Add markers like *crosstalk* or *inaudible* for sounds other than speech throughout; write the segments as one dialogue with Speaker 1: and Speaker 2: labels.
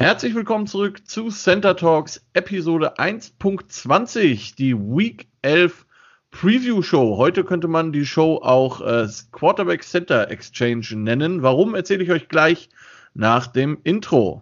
Speaker 1: Herzlich willkommen zurück zu Center Talks Episode 1.20, die Week 11 Preview Show. Heute könnte man die Show auch äh, Quarterback Center Exchange nennen. Warum erzähle ich euch gleich nach dem Intro.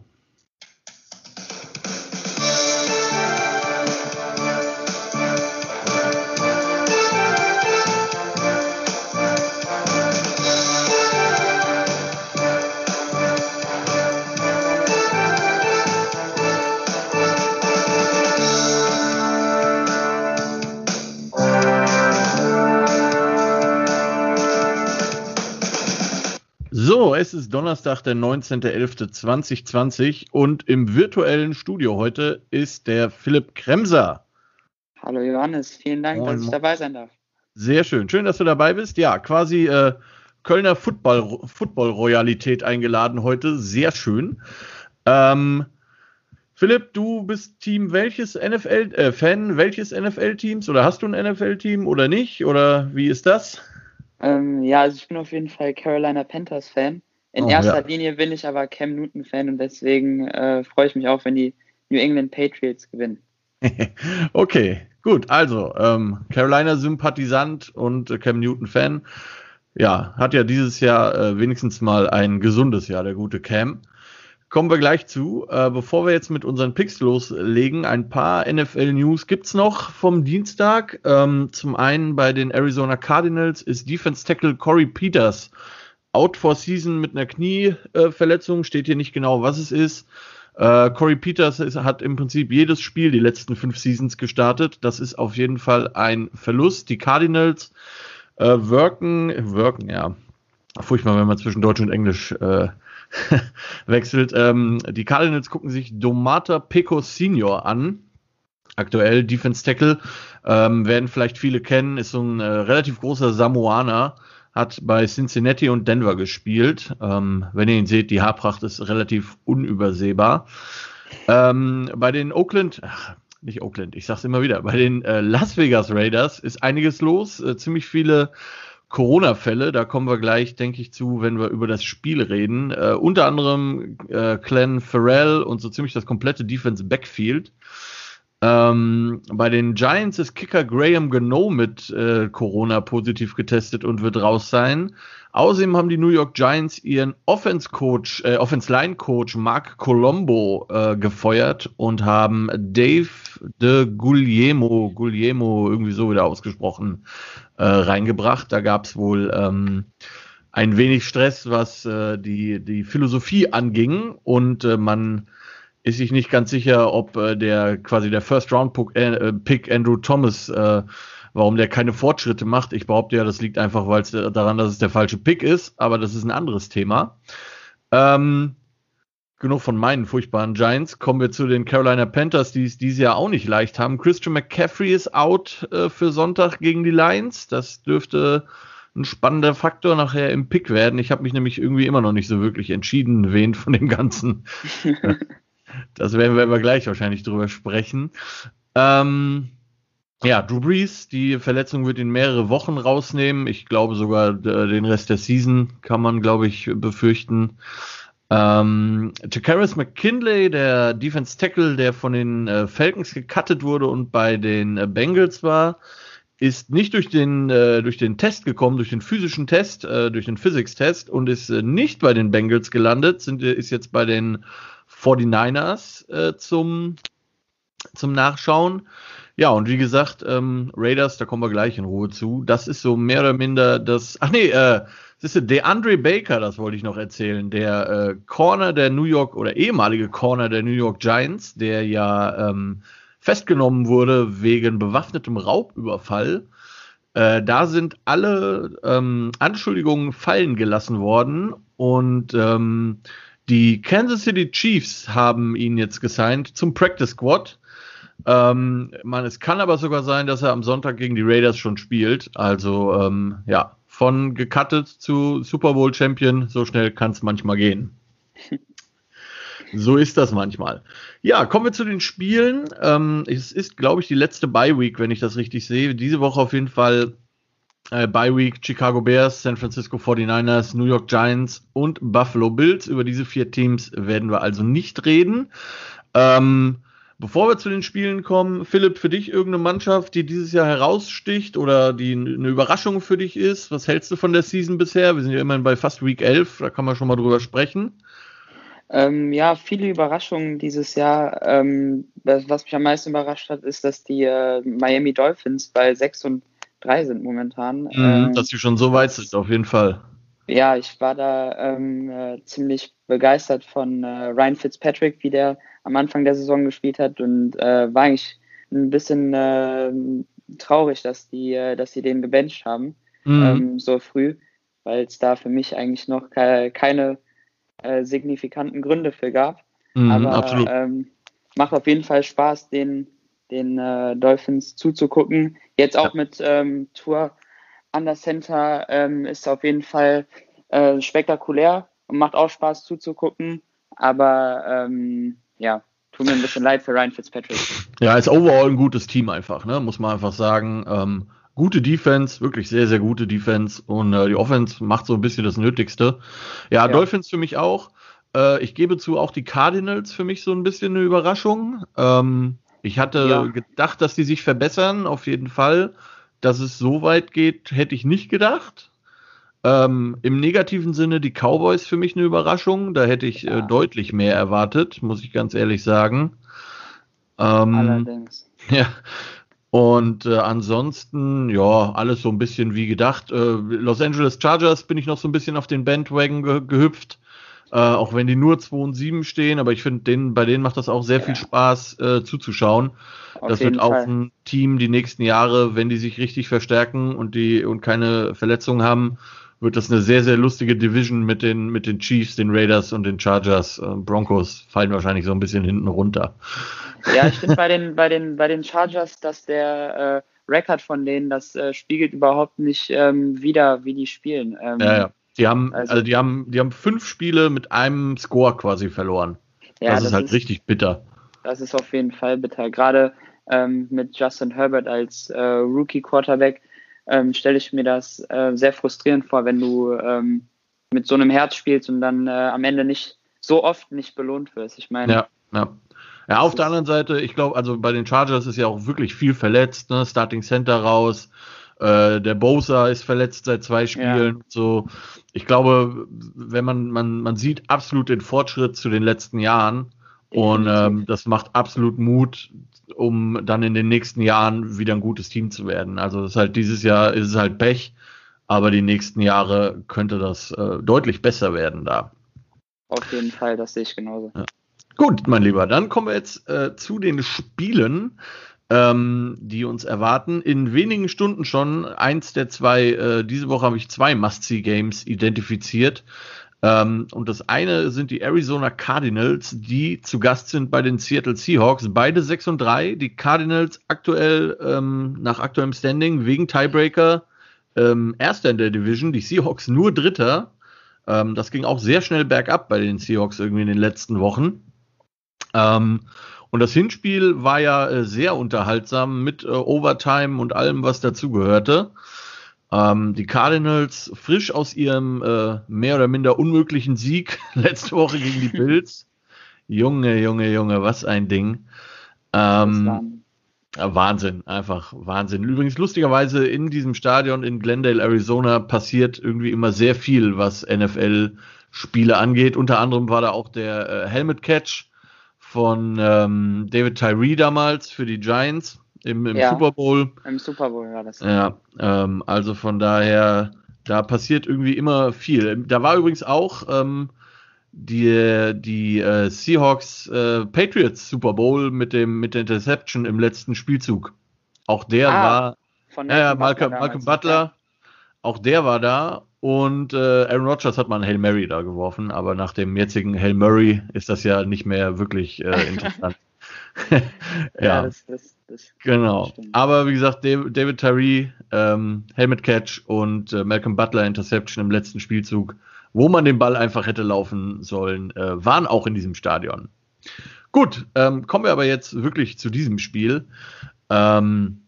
Speaker 1: Es ist Donnerstag, der 19.11.2020 und im virtuellen Studio heute ist der Philipp Kremser.
Speaker 2: Hallo Johannes, vielen Dank, Moin. dass ich dabei sein darf.
Speaker 1: Sehr schön, schön, dass du dabei bist. Ja, quasi äh, Kölner Football-Royalität Football eingeladen heute, sehr schön. Ähm, Philipp, du bist Team welches NFL, äh, Fan welches NFL-Teams oder hast du ein NFL-Team oder nicht oder wie ist das?
Speaker 2: Ähm, ja, also ich bin auf jeden Fall Carolina Panthers Fan. In oh, erster ja. Linie bin ich aber Cam Newton-Fan und deswegen äh, freue ich mich auch, wenn die New England Patriots gewinnen. *laughs*
Speaker 1: okay, gut. Also, ähm, Carolina-Sympathisant und äh, Cam Newton-Fan. Ja, hat ja dieses Jahr äh, wenigstens mal ein gesundes Jahr, der gute Cam. Kommen wir gleich zu. Äh, bevor wir jetzt mit unseren Picks loslegen, ein paar NFL-News gibt's noch vom Dienstag. Ähm, zum einen bei den Arizona Cardinals ist Defense Tackle Corey Peters out for season mit einer Knieverletzung, steht hier nicht genau, was es ist. Äh, Corey Peters ist, hat im Prinzip jedes Spiel die letzten fünf Seasons gestartet. Das ist auf jeden Fall ein Verlust. Die Cardinals äh, wirken, wirken, ja. Furchtbar, wenn man zwischen Deutsch und Englisch äh, *laughs* wechselt. Ähm, die Cardinals gucken sich Domata Peco Senior an. Aktuell Defense Tackle. Ähm, werden vielleicht viele kennen, ist so ein äh, relativ großer Samoaner hat bei Cincinnati und Denver gespielt. Ähm, wenn ihr ihn seht, die Haarpracht ist relativ unübersehbar. Ähm, bei den Oakland, ach, nicht Oakland, ich sag's immer wieder, bei den äh, Las Vegas Raiders ist einiges los, äh, ziemlich viele Corona-Fälle, da kommen wir gleich, denke ich, zu, wenn wir über das Spiel reden. Äh, unter anderem äh, Glenn Farrell und so ziemlich das komplette Defense Backfield. Ähm, bei den Giants ist Kicker Graham Gano mit äh, Corona positiv getestet und wird raus sein. Außerdem haben die New York Giants ihren Offense Coach, äh, Offense Line Coach Mark Colombo äh, gefeuert und haben Dave de Guglielmo, Guglielmo irgendwie so wieder ausgesprochen, äh, reingebracht. Da gab es wohl ähm, ein wenig Stress, was äh, die, die Philosophie anging und äh, man ist sich nicht ganz sicher, ob äh, der quasi der First Round äh, Pick Andrew Thomas, äh, warum der keine Fortschritte macht. Ich behaupte ja, das liegt einfach weil es äh, daran, dass es der falsche Pick ist, aber das ist ein anderes Thema. Ähm, genug von meinen furchtbaren Giants. Kommen wir zu den Carolina Panthers, die es dieses Jahr auch nicht leicht haben. Christian McCaffrey ist out äh, für Sonntag gegen die Lions. Das dürfte ein spannender Faktor nachher im Pick werden. Ich habe mich nämlich irgendwie immer noch nicht so wirklich entschieden, wen von dem Ganzen *laughs* Das werden wir aber gleich wahrscheinlich drüber sprechen. Ähm, ja, Drew Brees, die Verletzung wird ihn mehrere Wochen rausnehmen. Ich glaube sogar den Rest der Season kann man, glaube ich, befürchten. Ähm, Takaris McKinley, der Defense Tackle, der von den äh, Falcons gecuttet wurde und bei den äh, Bengals war, ist nicht durch den, äh, durch den Test gekommen, durch den physischen Test, äh, durch den Physics-Test und ist äh, nicht bei den Bengals gelandet, sind, ist jetzt bei den 49ers äh, zum, zum Nachschauen. Ja, und wie gesagt, ähm, Raiders, da kommen wir gleich in Ruhe zu. Das ist so mehr oder minder das. Ach nee, äh, das ist der Andre Baker, das wollte ich noch erzählen. Der äh, Corner der New York oder ehemalige Corner der New York Giants, der ja ähm, festgenommen wurde wegen bewaffnetem Raubüberfall. Äh, da sind alle ähm, Anschuldigungen fallen gelassen worden und ähm, die Kansas City Chiefs haben ihn jetzt gesigned zum Practice Squad. Ähm, man, es kann aber sogar sein, dass er am Sonntag gegen die Raiders schon spielt. Also ähm, ja, von gecuttet zu Super Bowl Champion, so schnell kann es manchmal gehen. *laughs* so ist das manchmal. Ja, kommen wir zu den Spielen. Ähm, es ist, glaube ich, die letzte Bye Week, wenn ich das richtig sehe. Diese Woche auf jeden Fall äh, Bye Week, Chicago Bears, San Francisco 49ers, New York Giants und Buffalo Bills. Über diese vier Teams werden wir also nicht reden. Ähm, bevor wir zu den Spielen kommen, Philipp, für dich irgendeine Mannschaft, die dieses Jahr heraussticht oder die eine Überraschung für dich ist? Was hältst du von der Season bisher? Wir sind ja immerhin bei fast Week 11, da kann man schon mal drüber sprechen.
Speaker 2: Ähm, ja, viele Überraschungen dieses Jahr. Ähm, was, mich am meisten überrascht hat, ist, dass die äh, Miami Dolphins bei 6 und 3 sind momentan. Mhm,
Speaker 1: ähm, dass sie schon so weit sind, auf jeden Fall.
Speaker 2: Ja, ich war da ähm, äh, ziemlich begeistert von äh, Ryan Fitzpatrick, wie der am Anfang der Saison gespielt hat und äh, war eigentlich ein bisschen äh, traurig, dass die, äh, dass sie den gebencht haben mhm. ähm, so früh, weil es da für mich eigentlich noch ke keine äh, signifikanten Gründe für gab. Mhm, Aber ähm, macht auf jeden Fall Spaß, den, den äh, Dolphins zuzugucken. Jetzt auch ja. mit ähm, Tour an der Center ähm, ist auf jeden Fall äh, spektakulär und macht auch Spaß zuzugucken. Aber ähm, ja, tut mir ein bisschen leid für Ryan Fitzpatrick.
Speaker 1: Ja, ist overall ein gutes Team einfach, ne? muss man einfach sagen. Ähm, gute Defense, wirklich sehr, sehr gute Defense und äh, die Offense macht so ein bisschen das Nötigste. Ja, ja. Dolphins für mich auch. Äh, ich gebe zu, auch die Cardinals für mich so ein bisschen eine Überraschung. Ähm, ich hatte ja. gedacht, dass die sich verbessern, auf jeden Fall. Dass es so weit geht, hätte ich nicht gedacht. Ähm, Im negativen Sinne die Cowboys für mich eine Überraschung. Da hätte ich äh, deutlich mehr erwartet, muss ich ganz ehrlich sagen. Ähm, Allerdings. *laughs* Ja. Und äh, ansonsten, ja, alles so ein bisschen wie gedacht. Äh, Los Angeles Chargers bin ich noch so ein bisschen auf den Bandwagon ge gehüpft. Äh, auch wenn die nur 2 und 7 stehen, aber ich finde, denen, bei denen macht das auch sehr ja. viel Spaß äh, zuzuschauen. Auf das wird auch Fall. ein Team die nächsten Jahre, wenn die sich richtig verstärken und die und keine Verletzungen haben, wird das eine sehr, sehr lustige Division mit den, mit den Chiefs, den Raiders und den Chargers. Äh, Broncos fallen wahrscheinlich so ein bisschen hinten runter.
Speaker 2: Ja, ich *laughs* finde bei den, bei, den, bei den Chargers, dass der äh, Record von denen, das äh, spiegelt überhaupt nicht ähm, wieder, wie die spielen. Ähm,
Speaker 1: ja, ja. Die haben, also, also, die haben, die haben fünf Spiele mit einem Score quasi verloren. Ja, das, das ist halt ist, richtig bitter.
Speaker 2: Das ist auf jeden Fall bitter. Gerade ähm, mit Justin Herbert als äh, Rookie Quarterback ähm, stelle ich mir das äh, sehr frustrierend vor, wenn du ähm, mit so einem Herz spielst und dann äh, am Ende nicht so oft nicht belohnt wirst. Ich meine.
Speaker 1: Ja, ja. Ja, auf der anderen Seite, ich glaube, also bei den Chargers ist ja auch wirklich viel verletzt, ne? Starting Center raus. Äh, der Bosa ist verletzt seit zwei Spielen. Ja. So, ich glaube, wenn man, man, man sieht absolut den Fortschritt zu den letzten Jahren. Und ähm, das macht absolut Mut, um dann in den nächsten Jahren wieder ein gutes Team zu werden. Also das ist halt dieses Jahr ist es halt Pech, aber die nächsten Jahre könnte das äh, deutlich besser werden da.
Speaker 2: Auf jeden Fall, das sehe ich genauso. Ja.
Speaker 1: Gut, mein Lieber, dann kommen wir jetzt äh, zu den Spielen, ähm, die uns erwarten. In wenigen Stunden schon eins der zwei, äh, diese Woche habe ich zwei Must-See-Games identifiziert. Ähm, und das eine sind die Arizona Cardinals, die zu Gast sind bei den Seattle Seahawks. Beide 6 und 3. Die Cardinals aktuell ähm, nach aktuellem Standing wegen Tiebreaker ähm, Erster in der Division. Die Seahawks nur Dritter. Ähm, das ging auch sehr schnell bergab bei den Seahawks irgendwie in den letzten Wochen. Und das Hinspiel war ja äh, sehr unterhaltsam mit äh, Overtime und allem, was dazugehörte. Ähm, die Cardinals frisch aus ihrem äh, mehr oder minder unmöglichen Sieg *laughs* letzte Woche gegen die Bills. Junge, Junge, Junge, was ein Ding. Ähm, Wahnsinn, einfach Wahnsinn. Übrigens, lustigerweise in diesem Stadion in Glendale, Arizona, passiert irgendwie immer sehr viel, was NFL-Spiele angeht. Unter anderem war da auch der äh, Helmet Catch von ähm, David Tyree damals für die Giants im, im ja, Super Bowl.
Speaker 2: Im Super Bowl war das.
Speaker 1: Ja, ähm, also von daher, da passiert irgendwie immer viel. Da war übrigens auch ähm, die, die äh, Seahawks äh, Patriots Super Bowl mit dem mit der Interception im letzten Spielzug. Auch der ah, war von äh, Malcolm, Malcolm Butler. Auch der war da und äh, Aaron Rodgers hat mal einen Hail Mary da geworfen, aber nach dem jetzigen Hail Murray ist das ja nicht mehr wirklich äh, *laughs* interessant. ja, *laughs* ja das, das, das genau. Stimmt. Aber wie gesagt, David, David Tyree, ähm, Helmet Catch und äh, Malcolm Butler Interception im letzten Spielzug, wo man den Ball einfach hätte laufen sollen, äh, waren auch in diesem Stadion. Gut, ähm, kommen wir aber jetzt wirklich zu diesem Spiel. Ähm,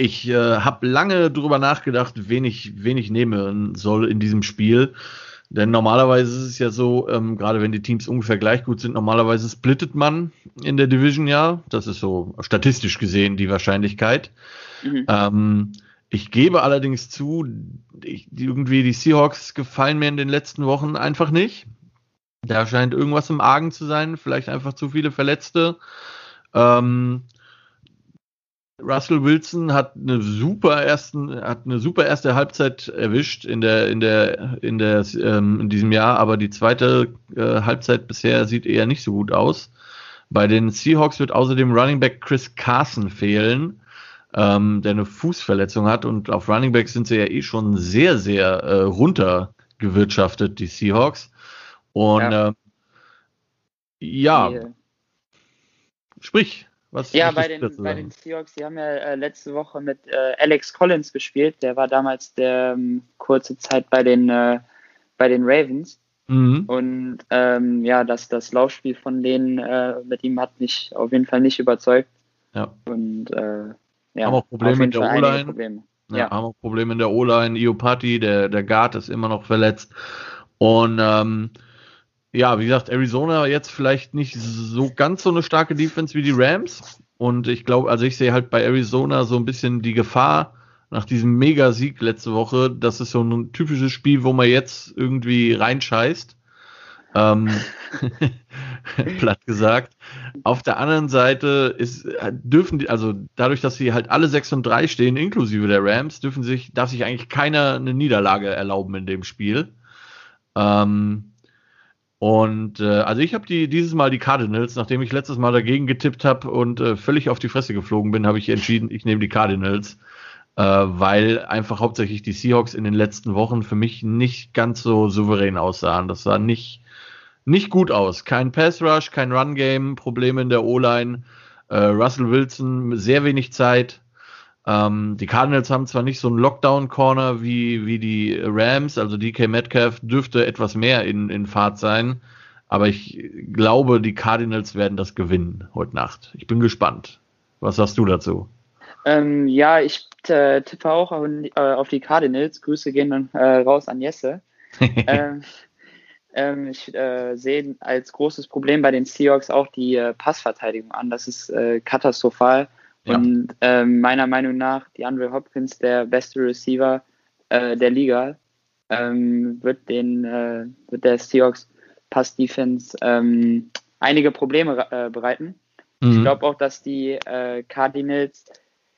Speaker 1: Ich äh, habe lange drüber nachgedacht, wen ich, wen ich nehmen soll in diesem Spiel. Denn normalerweise ist es ja so, ähm, gerade wenn die Teams ungefähr gleich gut sind, normalerweise splittet man in der Division ja. Das ist so statistisch gesehen die Wahrscheinlichkeit. Mhm. Ähm, ich gebe allerdings zu, ich, irgendwie die Seahawks gefallen mir in den letzten Wochen einfach nicht. Da scheint irgendwas im Argen zu sein, vielleicht einfach zu viele Verletzte. Ähm, Russell Wilson hat eine super ersten, hat eine super erste Halbzeit erwischt in der, in der, in der, ähm, in diesem Jahr, aber die zweite äh, Halbzeit bisher sieht eher nicht so gut aus. Bei den Seahawks wird außerdem Running Back Chris Carson fehlen, ähm, der eine Fußverletzung hat und auf Running Back sind sie ja eh schon sehr, sehr äh, runtergewirtschaftet, die Seahawks. Und ja, äh, ja. sprich.
Speaker 2: Was ja, bei den, bei den Seahawks, die haben ja äh, letzte Woche mit äh, Alex Collins gespielt. Der war damals der ähm, kurze Zeit bei den, äh, bei den Ravens. Mhm. Und ähm, ja, das, das Laufspiel von denen äh, mit ihm hat mich auf jeden Fall nicht überzeugt.
Speaker 1: Ja.
Speaker 2: Und äh,
Speaker 1: ja, haben auch Probleme in der O-Line. Ja, ja, haben auch Probleme in der O-Line. Iopati, der, der Guard, ist immer noch verletzt. Und ähm, ja, wie gesagt, Arizona jetzt vielleicht nicht so ganz so eine starke Defense wie die Rams. Und ich glaube, also ich sehe halt bei Arizona so ein bisschen die Gefahr nach diesem Mega-Sieg letzte Woche. Das ist so ein typisches Spiel, wo man jetzt irgendwie reinscheißt. Ähm, *laughs* platt gesagt. Auf der anderen Seite ist, dürfen die, also dadurch, dass sie halt alle 6 und 3 stehen, inklusive der Rams, dürfen sich, darf sich eigentlich keiner eine Niederlage erlauben in dem Spiel. Ähm, und äh, also ich habe die dieses Mal die Cardinals, nachdem ich letztes Mal dagegen getippt habe und äh, völlig auf die Fresse geflogen bin, habe ich entschieden, ich nehme die Cardinals, äh, weil einfach hauptsächlich die Seahawks in den letzten Wochen für mich nicht ganz so souverän aussahen. Das sah nicht nicht gut aus. Kein Pass Rush, kein Run Game, Probleme in der O-Line. Äh, Russell Wilson sehr wenig Zeit. Ähm, die Cardinals haben zwar nicht so einen Lockdown-Corner wie, wie die Rams, also DK Metcalf dürfte etwas mehr in, in Fahrt sein, aber ich glaube, die Cardinals werden das gewinnen heute Nacht. Ich bin gespannt. Was sagst du dazu?
Speaker 2: Ähm, ja, ich äh, tippe auch auf, äh, auf, die Cardinals. Grüße gehen dann äh, raus an Jesse. *laughs* ähm, ähm, ich äh, sehe als großes Problem bei den Seahawks auch die äh, Passverteidigung an. Das ist äh, katastrophal. Ja. Und äh, meiner Meinung nach, die Andre Hopkins, der beste Receiver äh, der Liga, ähm, wird, den, äh, wird der Seahawks Pass Defense ähm, einige Probleme äh, bereiten. Mhm. Ich glaube auch, dass die äh, Cardinals,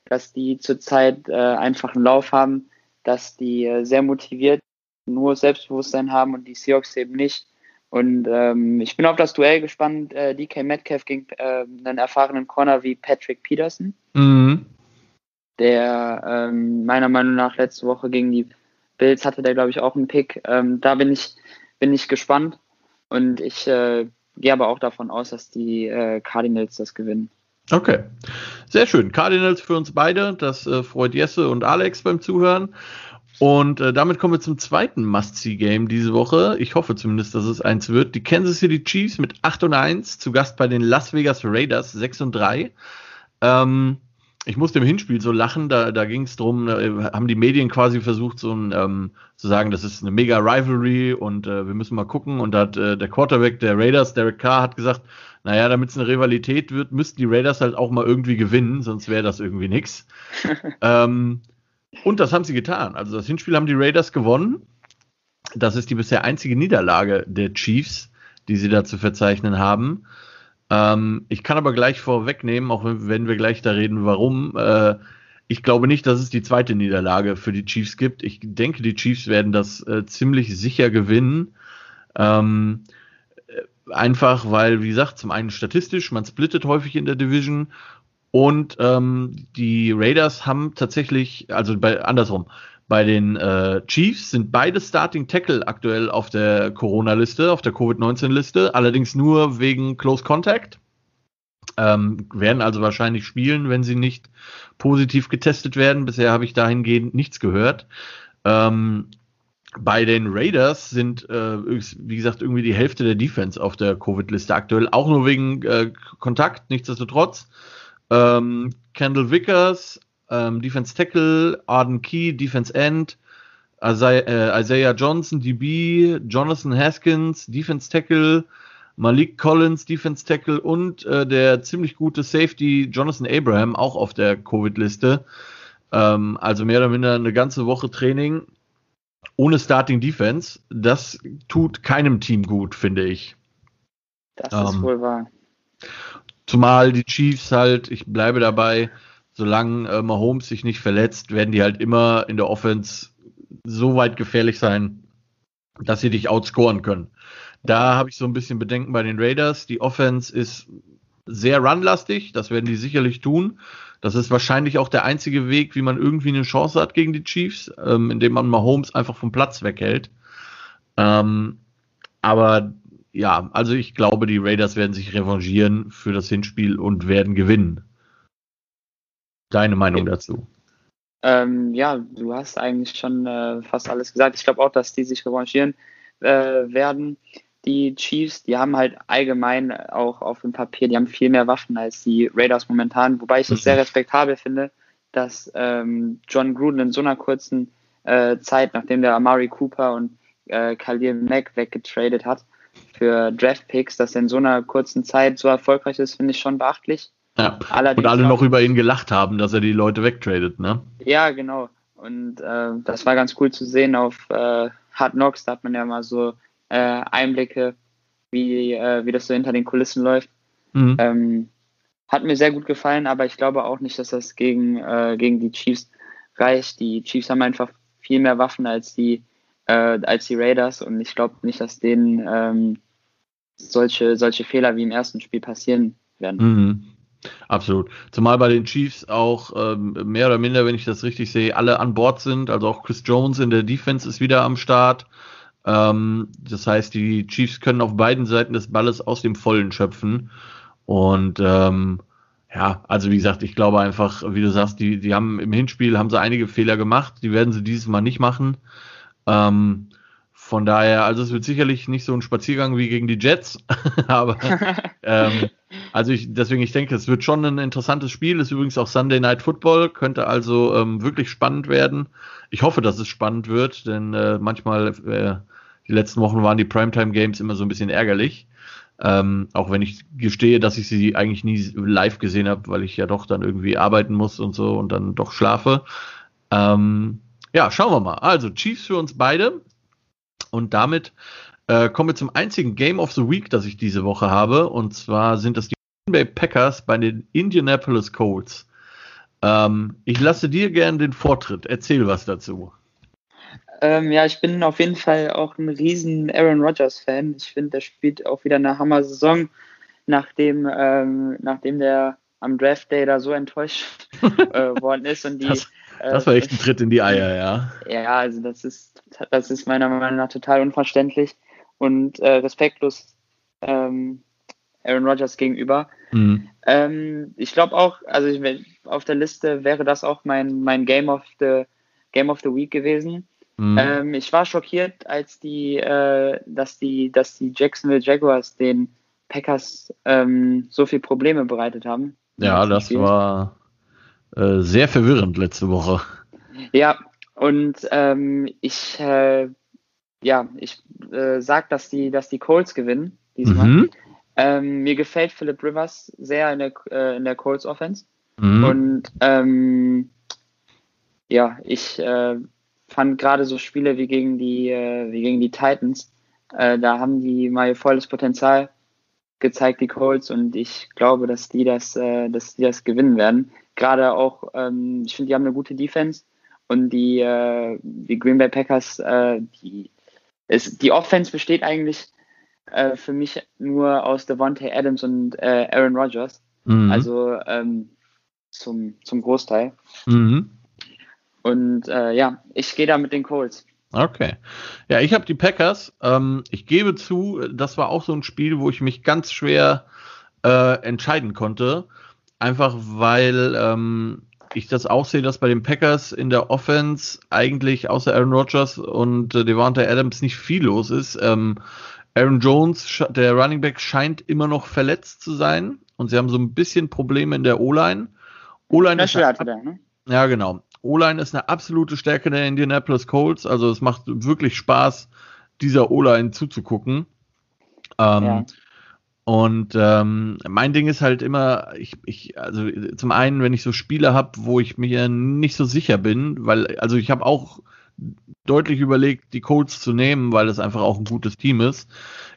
Speaker 2: dass die zurzeit äh, einfach einen Lauf haben, dass die sehr motiviert, nur Selbstbewusstsein haben und die Seahawks eben nicht. Und ähm, ich bin auf das Duell gespannt, äh, DK Metcalf gegen äh, einen erfahrenen Corner wie Patrick Peterson, mhm. der ähm, meiner Meinung nach letzte Woche gegen die Bills hatte, der glaube ich auch einen Pick. Ähm, da bin ich, bin ich gespannt und ich äh, gehe aber auch davon aus, dass die äh, Cardinals das gewinnen.
Speaker 1: Okay, sehr schön. Cardinals für uns beide, das äh, freut Jesse und Alex beim Zuhören. Und äh, damit kommen wir zum zweiten Must-See-Game diese Woche. Ich hoffe zumindest, dass es eins wird. Die Kansas City Chiefs mit 8 und 1, zu Gast bei den Las Vegas Raiders 6 und 3. Ähm, ich musste im Hinspiel so lachen, da, da ging es darum, äh, haben die Medien quasi versucht, so ein, ähm, zu sagen, das ist eine mega Rivalry und äh, wir müssen mal gucken. Und da hat äh, der Quarterback der Raiders, Derek Carr, hat gesagt, naja, damit es eine Rivalität wird, müssten die Raiders halt auch mal irgendwie gewinnen, sonst wäre das irgendwie nix. *laughs* ähm, und das haben sie getan. Also das Hinspiel haben die Raiders gewonnen. Das ist die bisher einzige Niederlage der Chiefs, die sie da zu verzeichnen haben. Ähm, ich kann aber gleich vorwegnehmen, auch wenn wir gleich da reden, warum. Äh, ich glaube nicht, dass es die zweite Niederlage für die Chiefs gibt. Ich denke, die Chiefs werden das äh, ziemlich sicher gewinnen. Ähm, äh, einfach, weil, wie gesagt, zum einen statistisch, man splittet häufig in der Division und ähm, die Raiders haben tatsächlich, also bei, andersrum, bei den äh, Chiefs sind beide Starting Tackle aktuell auf der Corona-Liste, auf der Covid-19-Liste, allerdings nur wegen Close Contact. Ähm, werden also wahrscheinlich spielen, wenn sie nicht positiv getestet werden. Bisher habe ich dahingehend nichts gehört. Ähm, bei den Raiders sind, äh, wie gesagt, irgendwie die Hälfte der Defense auf der Covid-Liste aktuell, auch nur wegen äh, Kontakt, nichtsdestotrotz. Ähm, Kendall Vickers, ähm, Defense Tackle, Arden Key, Defense End, Isaiah, äh, Isaiah Johnson, DB, Jonathan Haskins, Defense Tackle, Malik Collins, Defense Tackle und äh, der ziemlich gute Safety Jonathan Abraham auch auf der Covid-Liste. Ähm, also mehr oder minder eine ganze Woche Training ohne Starting Defense. Das tut keinem Team gut, finde ich.
Speaker 2: Das ähm, ist wohl wahr.
Speaker 1: Zumal die Chiefs halt, ich bleibe dabei, solange äh, Mahomes sich nicht verletzt, werden die halt immer in der Offense so weit gefährlich sein, dass sie dich outscoren können. Da habe ich so ein bisschen Bedenken bei den Raiders. Die Offense ist sehr runlastig, das werden die sicherlich tun. Das ist wahrscheinlich auch der einzige Weg, wie man irgendwie eine Chance hat gegen die Chiefs, ähm, indem man Mahomes einfach vom Platz weghält. Ähm, aber ja, also ich glaube, die Raiders werden sich revanchieren für das Hinspiel und werden gewinnen. Deine Meinung dazu?
Speaker 2: Ähm, ja, du hast eigentlich schon äh, fast alles gesagt. Ich glaube auch, dass die sich revanchieren äh, werden. Die Chiefs, die haben halt allgemein auch auf dem Papier, die haben viel mehr Waffen als die Raiders momentan, wobei ich es sehr respektabel finde, dass ähm, John Gruden in so einer kurzen äh, Zeit, nachdem der Amari Cooper und äh, Khalil Mack weggetradet hat für Draft Picks, dass er in so einer kurzen Zeit so erfolgreich ist, finde ich schon beachtlich.
Speaker 1: Ja. und alle noch über ihn gelacht haben, dass er die Leute wegtradet, ne?
Speaker 2: Ja, genau. Und äh, das war ganz cool zu sehen auf äh, Hard Knocks, da hat man ja mal so äh, Einblicke, wie, äh, wie das so hinter den Kulissen läuft. Mhm. Ähm, hat mir sehr gut gefallen, aber ich glaube auch nicht, dass das gegen, äh, gegen die Chiefs reicht. Die Chiefs haben einfach viel mehr Waffen als die, äh, als die Raiders und ich glaube nicht, dass denen ähm, solche, solche Fehler wie im ersten Spiel passieren werden.
Speaker 1: Mhm. Absolut. Zumal bei den Chiefs auch ähm, mehr oder minder, wenn ich das richtig sehe, alle an Bord sind. Also auch Chris Jones in der Defense ist wieder am Start. Ähm, das heißt, die Chiefs können auf beiden Seiten des Balles aus dem Vollen schöpfen. Und ähm, ja, also wie gesagt, ich glaube einfach, wie du sagst, die, die haben im Hinspiel haben sie einige Fehler gemacht. Die werden sie dieses Mal nicht machen. Ähm, von daher, also es wird sicherlich nicht so ein Spaziergang wie gegen die Jets, *laughs* aber *laughs* ähm, also ich, deswegen, ich denke, es wird schon ein interessantes Spiel. Ist übrigens auch Sunday Night Football, könnte also ähm, wirklich spannend werden. Ich hoffe, dass es spannend wird, denn äh, manchmal, äh, die letzten Wochen waren die Primetime Games immer so ein bisschen ärgerlich. Ähm, auch wenn ich gestehe, dass ich sie eigentlich nie live gesehen habe, weil ich ja doch dann irgendwie arbeiten muss und so und dann doch schlafe. Ähm, ja, schauen wir mal. Also Chiefs für uns beide. Und damit äh, kommen wir zum einzigen Game of the Week, das ich diese Woche habe. Und zwar sind das die Green Bay Packers bei den Indianapolis Colts. Ähm, ich lasse dir gerne den Vortritt. Erzähl was dazu.
Speaker 2: Ähm, ja, ich bin auf jeden Fall auch ein riesen Aaron Rodgers-Fan. Ich finde, der spielt auch wieder eine Hammer-Saison, nachdem, ähm, nachdem der am Draft Day da so enttäuscht *laughs* äh, worden ist und die
Speaker 1: das, das war echt ein Tritt in die Eier, ja.
Speaker 2: Ja, also das ist, das ist meiner Meinung nach total unverständlich und äh, respektlos ähm, Aaron Rodgers gegenüber. Mhm. Ähm, ich glaube auch, also ich, auf der Liste wäre das auch mein, mein Game of the Game of the Week gewesen. Mhm. Ähm, ich war schockiert, als die, äh, dass die, dass die Jacksonville Jaguars den Packers ähm, so viel Probleme bereitet haben.
Speaker 1: Ja, das war äh, sehr verwirrend letzte Woche.
Speaker 2: Ja, und ähm, ich, äh, ja, ich äh, sag, dass die, dass die Colts gewinnen diesmal. Mhm. Ähm, mir gefällt Philip Rivers sehr in der, äh, in der Colts Offense. Mhm. Und ähm, ja, ich äh, fand gerade so Spiele wie gegen die, äh, wie gegen die Titans, äh, da haben die mal ihr volles Potenzial gezeigt, die Colts, und ich glaube, dass die das, äh, dass die das gewinnen werden. Gerade auch, ähm, ich finde, die haben eine gute Defense und die, äh, die Green Bay Packers, äh, die, ist, die Offense besteht eigentlich äh, für mich nur aus Devontae Adams und äh, Aaron Rodgers. Mhm. Also ähm, zum, zum Großteil. Mhm. Und äh, ja, ich gehe da mit den Colts.
Speaker 1: Okay. Ja, ich habe die Packers. Ähm, ich gebe zu, das war auch so ein Spiel, wo ich mich ganz schwer äh, entscheiden konnte. Einfach weil ähm, ich das auch sehe, dass bei den Packers in der Offense eigentlich außer Aaron Rodgers und äh, Devontae Adams nicht viel los ist. Ähm, Aaron Jones, der Running Back, scheint immer noch verletzt zu sein und sie haben so ein bisschen Probleme in der O-Line. O-Line ist, ne? Ja, genau. O-Line ist eine absolute Stärke der Indianapolis Colts. Also es macht wirklich Spaß, dieser O-Line zuzugucken. Ähm, ja. Und ähm, mein Ding ist halt immer, ich, ich, also zum einen, wenn ich so Spiele habe, wo ich mir nicht so sicher bin, weil, also ich habe auch deutlich überlegt, die Colts zu nehmen, weil es einfach auch ein gutes Team ist.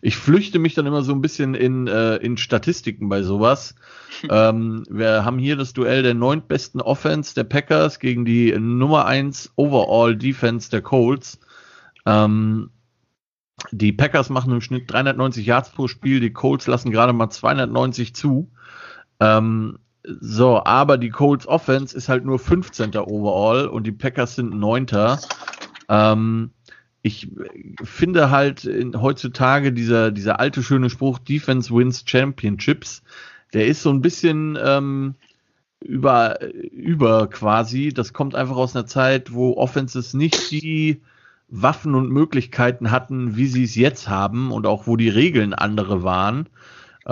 Speaker 1: Ich flüchte mich dann immer so ein bisschen in, äh, in Statistiken bei sowas. *laughs* ähm, wir haben hier das Duell der neuntbesten Offense der Packers gegen die Nummer eins Overall Defense der Colts. Ähm, die Packers machen im Schnitt 390 Yards pro Spiel, die Colts lassen gerade mal 290 zu. Ähm, so, aber die Colts Offense ist halt nur 15. Overall und die Packers sind 9. Ähm, ich finde halt in, heutzutage dieser, dieser alte schöne Spruch Defense wins Championships, der ist so ein bisschen ähm, über, über quasi. Das kommt einfach aus einer Zeit, wo Offenses nicht die Waffen und Möglichkeiten hatten, wie sie es jetzt haben und auch wo die Regeln andere waren,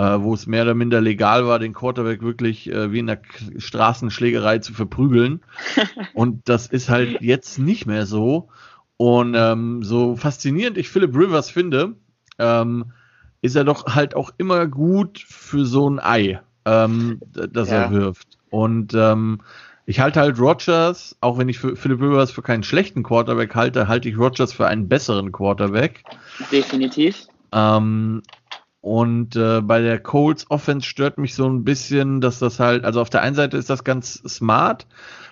Speaker 1: wo es mehr oder minder legal war, den Quarterback wirklich äh, wie in der Straßenschlägerei zu verprügeln. *laughs* und das ist halt jetzt nicht mehr so. Und ähm, so faszinierend ich Philip Rivers finde, ähm, ist er doch halt auch immer gut für so ein Ei, ähm, das ja. er wirft. Und ähm, ich halte halt Rogers, auch wenn ich für Philip Rivers für keinen schlechten Quarterback halte, halte ich Rogers für einen besseren Quarterback.
Speaker 2: Definitiv.
Speaker 1: Ähm, und äh, bei der Colts Offense stört mich so ein bisschen, dass das halt, also auf der einen Seite ist das ganz smart,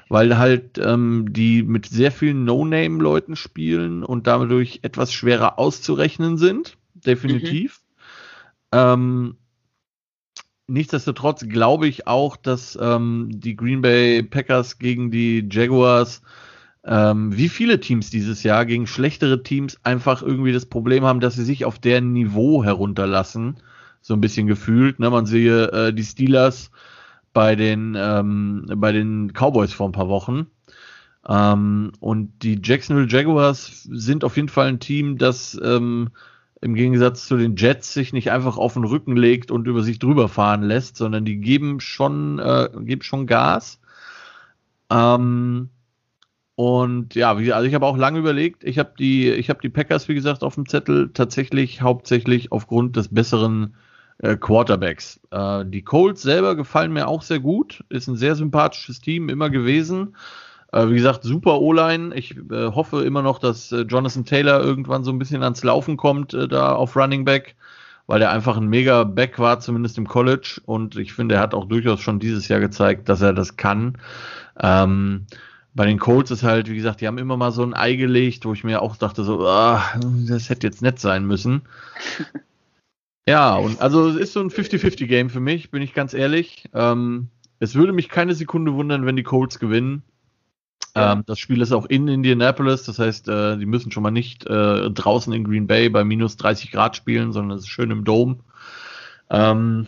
Speaker 1: weil halt ähm, die mit sehr vielen No-Name-Leuten spielen und dadurch etwas schwerer auszurechnen sind. Definitiv. Mhm. Ähm, nichtsdestotrotz glaube ich auch, dass ähm, die Green Bay Packers gegen die Jaguars, ähm, wie viele Teams dieses Jahr gegen schlechtere Teams einfach irgendwie das Problem haben, dass sie sich auf deren Niveau herunterlassen. So ein bisschen gefühlt. Ne? Man sehe äh, die Steelers bei den, ähm, bei den Cowboys vor ein paar Wochen. Ähm, und die Jacksonville Jaguars sind auf jeden Fall ein Team, das ähm, im Gegensatz zu den Jets sich nicht einfach auf den Rücken legt und über sich drüber fahren lässt, sondern die geben schon, äh, geben schon Gas. Ähm, und ja, wie, also ich habe auch lange überlegt. Ich habe die, ich habe die Packers, wie gesagt, auf dem Zettel tatsächlich hauptsächlich aufgrund des besseren äh, Quarterbacks. Äh, die Colts selber gefallen mir auch sehr gut. Ist ein sehr sympathisches Team immer gewesen. Äh, wie gesagt, super O-Line. Ich äh, hoffe immer noch, dass äh, Jonathan Taylor irgendwann so ein bisschen ans Laufen kommt, äh, da auf Running Back, weil er einfach ein mega Back war, zumindest im College. Und ich finde, er hat auch durchaus schon dieses Jahr gezeigt, dass er das kann. Ähm, bei den Colts ist halt, wie gesagt, die haben immer mal so ein Ei gelegt, wo ich mir auch dachte, so, ah, das hätte jetzt nett sein müssen. *laughs* ja, und also es ist so ein 50-50-Game für mich, bin ich ganz ehrlich. Ähm, es würde mich keine Sekunde wundern, wenn die Colts gewinnen. Ja. Ähm, das Spiel ist auch in Indianapolis, das heißt, äh, die müssen schon mal nicht äh, draußen in Green Bay bei minus 30 Grad spielen, sondern es ist schön im Dome. Ähm,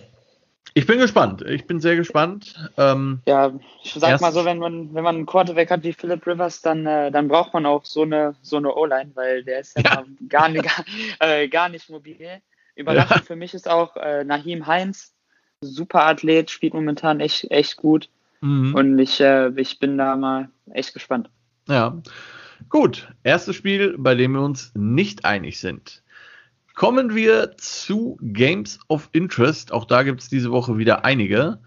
Speaker 1: ich bin gespannt. Ich bin sehr gespannt.
Speaker 2: Ähm, ja, ich sag mal so, wenn man, wenn man einen Quarterback hat wie Philip Rivers, dann, äh, dann braucht man auch so eine, so eine O-Line, weil der ist ja, ja. Gar, nicht, gar, äh, gar nicht mobil. Überraschend ja. für mich ist auch äh, Nahim Heinz, super Athlet, spielt momentan echt, echt gut. Mhm. Und ich, äh, ich bin da mal echt gespannt.
Speaker 1: Ja. Gut, erstes Spiel, bei dem wir uns nicht einig sind. Kommen wir zu Games of Interest. Auch da gibt es diese Woche wieder einige.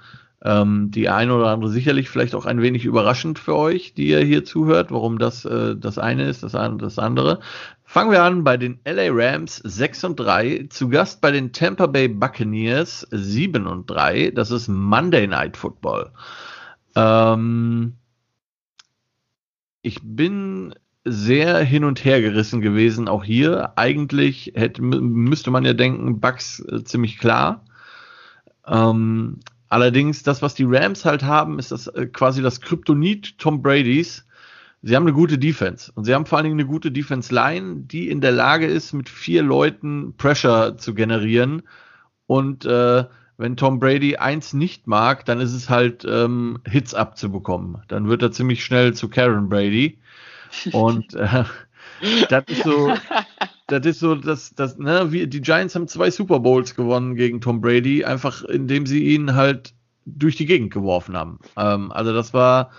Speaker 1: Ähm, die eine oder andere sicherlich vielleicht auch ein wenig überraschend für euch, die ihr hier zuhört, warum das äh, das eine ist, das, das andere. Fangen wir an bei den LA Rams 6 und 3, zu Gast bei den Tampa Bay Buccaneers 7 und 3. Das ist Monday Night Football. Ähm, ich bin sehr hin und her gerissen gewesen, auch hier. Eigentlich hätte, müsste man ja denken, Bugs äh, ziemlich klar. Ähm, allerdings, das, was die Rams halt haben, ist das äh, quasi das Kryptonit Tom Brady's. Sie haben eine gute Defense und sie haben vor allen Dingen eine gute Defense Line, die in der Lage ist, mit vier Leuten Pressure zu generieren und äh, wenn Tom Brady eins nicht mag, dann ist es halt ähm, Hits abzubekommen. Dann wird er ziemlich schnell zu Karen Brady. Und äh, das ist so, das ist so, dass das, ne, wie, die Giants haben zwei Super Bowls gewonnen gegen Tom Brady, einfach indem sie ihn halt durch die Gegend geworfen haben. Ähm, also das war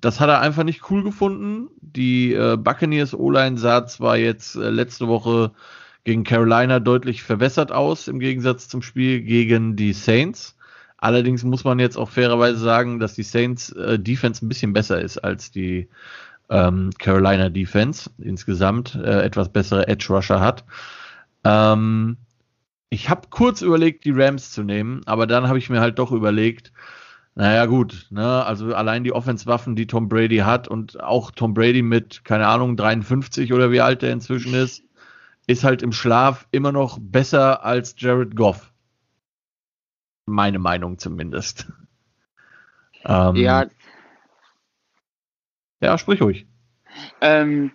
Speaker 1: das hat er einfach nicht cool gefunden. Die äh, Buccaneers O-Line sah zwar jetzt äh, letzte Woche gegen Carolina deutlich verbessert aus, im Gegensatz zum Spiel gegen die Saints. Allerdings muss man jetzt auch fairerweise sagen, dass die Saints äh, Defense ein bisschen besser ist als die ähm, Carolina Defense. Insgesamt äh, etwas bessere Edge Rusher hat. Ähm, ich habe kurz überlegt, die Rams zu nehmen, aber dann habe ich mir halt doch überlegt, naja, gut, ne, also allein die Offense-Waffen, die Tom Brady hat und auch Tom Brady mit, keine Ahnung, 53 oder wie alt er inzwischen ist, ist halt im Schlaf immer noch besser als Jared Goff. Meine Meinung zumindest.
Speaker 2: Ähm, ja.
Speaker 1: Ja, sprich ruhig.
Speaker 2: Ähm,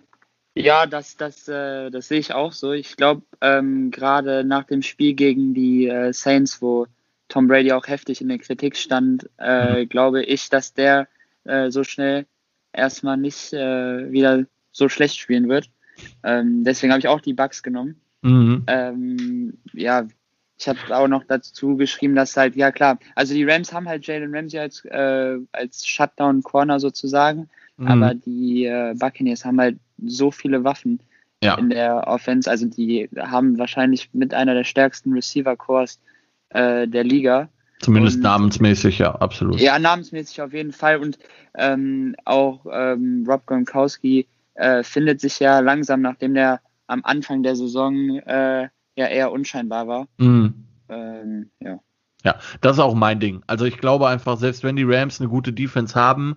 Speaker 2: ja, das, das, äh, das sehe ich auch so. Ich glaube, ähm, gerade nach dem Spiel gegen die äh, Saints, wo Tom Brady auch heftig in der Kritik stand, äh, mhm. glaube ich, dass der äh, so schnell erstmal nicht äh, wieder so schlecht spielen wird. Ähm, deswegen habe ich auch die Bugs genommen. Mhm. Ähm, ja, ich habe auch noch dazu geschrieben, dass halt, ja klar, also die Rams haben halt Jalen Ramsey als, äh, als Shutdown-Corner sozusagen, mhm. aber die äh, Buccaneers haben halt so viele Waffen ja. in der Offense, also die haben wahrscheinlich mit einer der stärksten Receiver-Cores äh, der Liga.
Speaker 1: Zumindest und, namensmäßig, ja, absolut.
Speaker 2: Ja, namensmäßig auf jeden Fall. Und ähm, auch ähm, Rob Gronkowski äh, findet sich ja langsam, nachdem der am Anfang der Saison äh, ja eher unscheinbar war. Mhm. Ähm,
Speaker 1: ja. ja, das ist auch mein Ding. Also ich glaube einfach, selbst wenn die Rams eine gute Defense haben,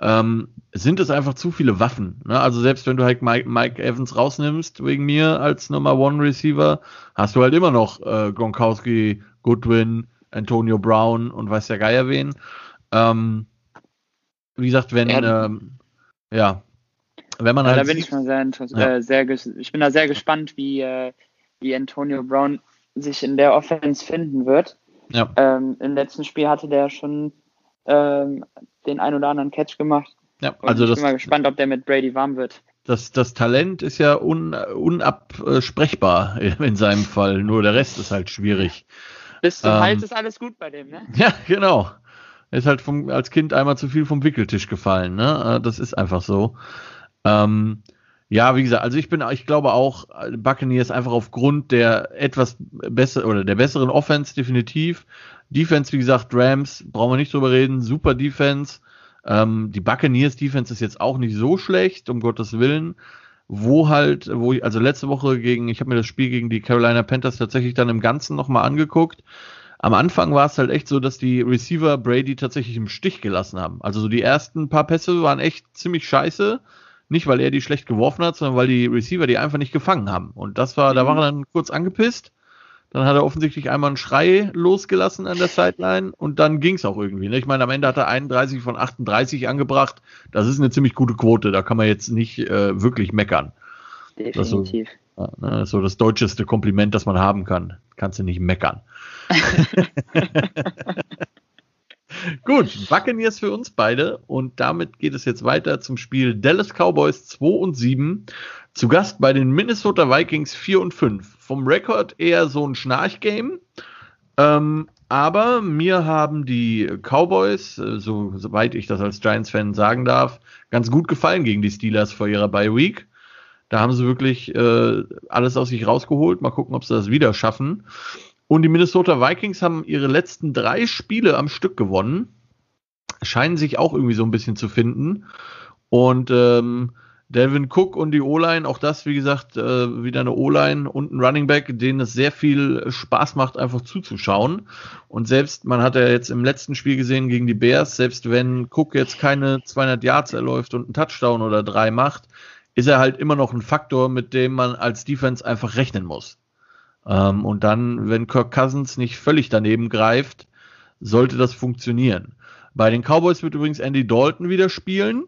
Speaker 1: ähm, sind es einfach zu viele Waffen. Ne? Also selbst wenn du halt Mike, Mike, Evans rausnimmst wegen mir als Nummer One Receiver, hast du halt immer noch äh, Gronkowski, Goodwin, Antonio Brown und weiß der Geier wen. Ähm, wie gesagt, wenn ja, ähm, ja wenn man ja, halt
Speaker 2: da bin ich mal sehr, ja. äh, sehr ich bin da sehr gespannt, wie äh, wie Antonio Brown sich in der Offense finden wird. Ja. Ähm, Im letzten Spiel hatte der schon ähm, den ein oder anderen Catch gemacht.
Speaker 1: Ja, also ich
Speaker 2: bin mal gespannt, ob der mit Brady warm wird.
Speaker 1: Das, das Talent ist ja un, unabsprechbar *laughs* in seinem Fall, nur der Rest ist halt schwierig.
Speaker 2: Bis zum ähm, Hals ist alles gut bei dem, ne? *laughs*
Speaker 1: Ja, genau. Er ist halt vom, als Kind einmal zu viel vom Wickeltisch gefallen, ne? Äh, das ist einfach so. Ähm, ja, wie gesagt, also ich bin, ich glaube auch, Buccaneers einfach aufgrund der etwas besser oder der besseren Offense definitiv. Defense, wie gesagt, Rams, brauchen wir nicht drüber reden, super Defense. Ähm, die Buccaneers Defense ist jetzt auch nicht so schlecht, um Gottes Willen. Wo halt, wo ich, also letzte Woche gegen, ich habe mir das Spiel gegen die Carolina Panthers tatsächlich dann im Ganzen nochmal angeguckt. Am Anfang war es halt echt so, dass die Receiver Brady tatsächlich im Stich gelassen haben. Also so die ersten paar Pässe waren echt ziemlich scheiße. Nicht, weil er die schlecht geworfen hat, sondern weil die Receiver die einfach nicht gefangen haben. Und das war, mhm. da war er dann kurz angepisst. Dann hat er offensichtlich einmal einen Schrei losgelassen an der Sideline und dann ging es auch irgendwie. Ne? Ich meine, am Ende hat er 31 von 38 angebracht. Das ist eine ziemlich gute Quote. Da kann man jetzt nicht äh, wirklich meckern.
Speaker 2: Definitiv.
Speaker 1: Das so, ja, ne, so das deutscheste Kompliment, das man haben kann. Kannst du nicht meckern. *laughs* Gut, Buccaneers für uns beide und damit geht es jetzt weiter zum Spiel Dallas Cowboys 2 und 7. Zu Gast bei den Minnesota Vikings 4 und 5. Vom Rekord eher so ein Schnarchgame. Ähm, aber mir haben die Cowboys, äh, so, soweit ich das als Giants-Fan sagen darf, ganz gut gefallen gegen die Steelers vor ihrer Bye Week. Da haben sie wirklich äh, alles aus sich rausgeholt. Mal gucken, ob sie das wieder schaffen. Und die Minnesota Vikings haben ihre letzten drei Spiele am Stück gewonnen. Scheinen sich auch irgendwie so ein bisschen zu finden. Und ähm, Delvin Cook und die O-Line, auch das, wie gesagt, äh, wieder eine O-Line und ein Running Back, denen es sehr viel Spaß macht, einfach zuzuschauen. Und selbst, man hat ja jetzt im letzten Spiel gesehen gegen die Bears, selbst wenn Cook jetzt keine 200 Yards erläuft und einen Touchdown oder drei macht, ist er halt immer noch ein Faktor, mit dem man als Defense einfach rechnen muss. Ähm, und dann, wenn Kirk Cousins nicht völlig daneben greift, sollte das funktionieren. Bei den Cowboys wird übrigens Andy Dalton wieder spielen.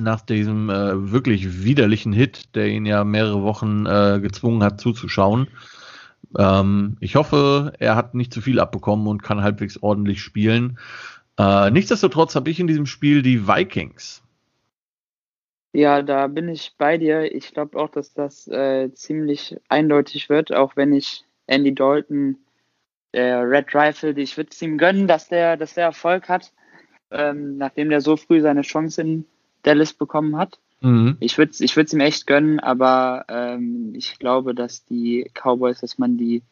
Speaker 1: Nach diesem äh, wirklich widerlichen Hit, der ihn ja mehrere Wochen äh, gezwungen hat zuzuschauen. Ähm, ich hoffe, er hat nicht zu viel abbekommen und kann halbwegs ordentlich spielen. Äh, nichtsdestotrotz habe ich in diesem Spiel die Vikings.
Speaker 2: Ja, da bin ich bei dir. Ich glaube auch, dass das äh, ziemlich eindeutig wird, auch wenn ich Andy Dalton, der Red Rifle, ich würde es ihm gönnen, dass der, dass der Erfolg hat. ähm, nachdem der so früh seine Chance in Dallas bekommen hat. Mhm. Ich würde es ich ihm echt gönnen, aber ähm, ich glaube, dass die Cowboys, dass man die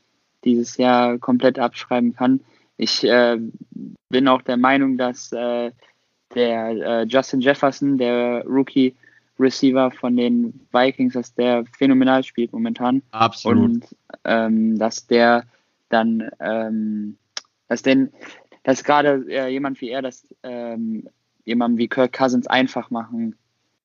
Speaker 2: dieses Jahr komplett abschreiben kann. Ich äh, bin auch der Meinung, dass äh, der äh, Justin Jefferson, der Rookie Receiver von den Vikings, dass der phänomenal spielt momentan.
Speaker 1: Absolut.
Speaker 2: Und ähm, dass der dann, ähm, dass den, dass gerade äh, jemand wie er das ähm, jemand wie Kirk Cousins einfach machen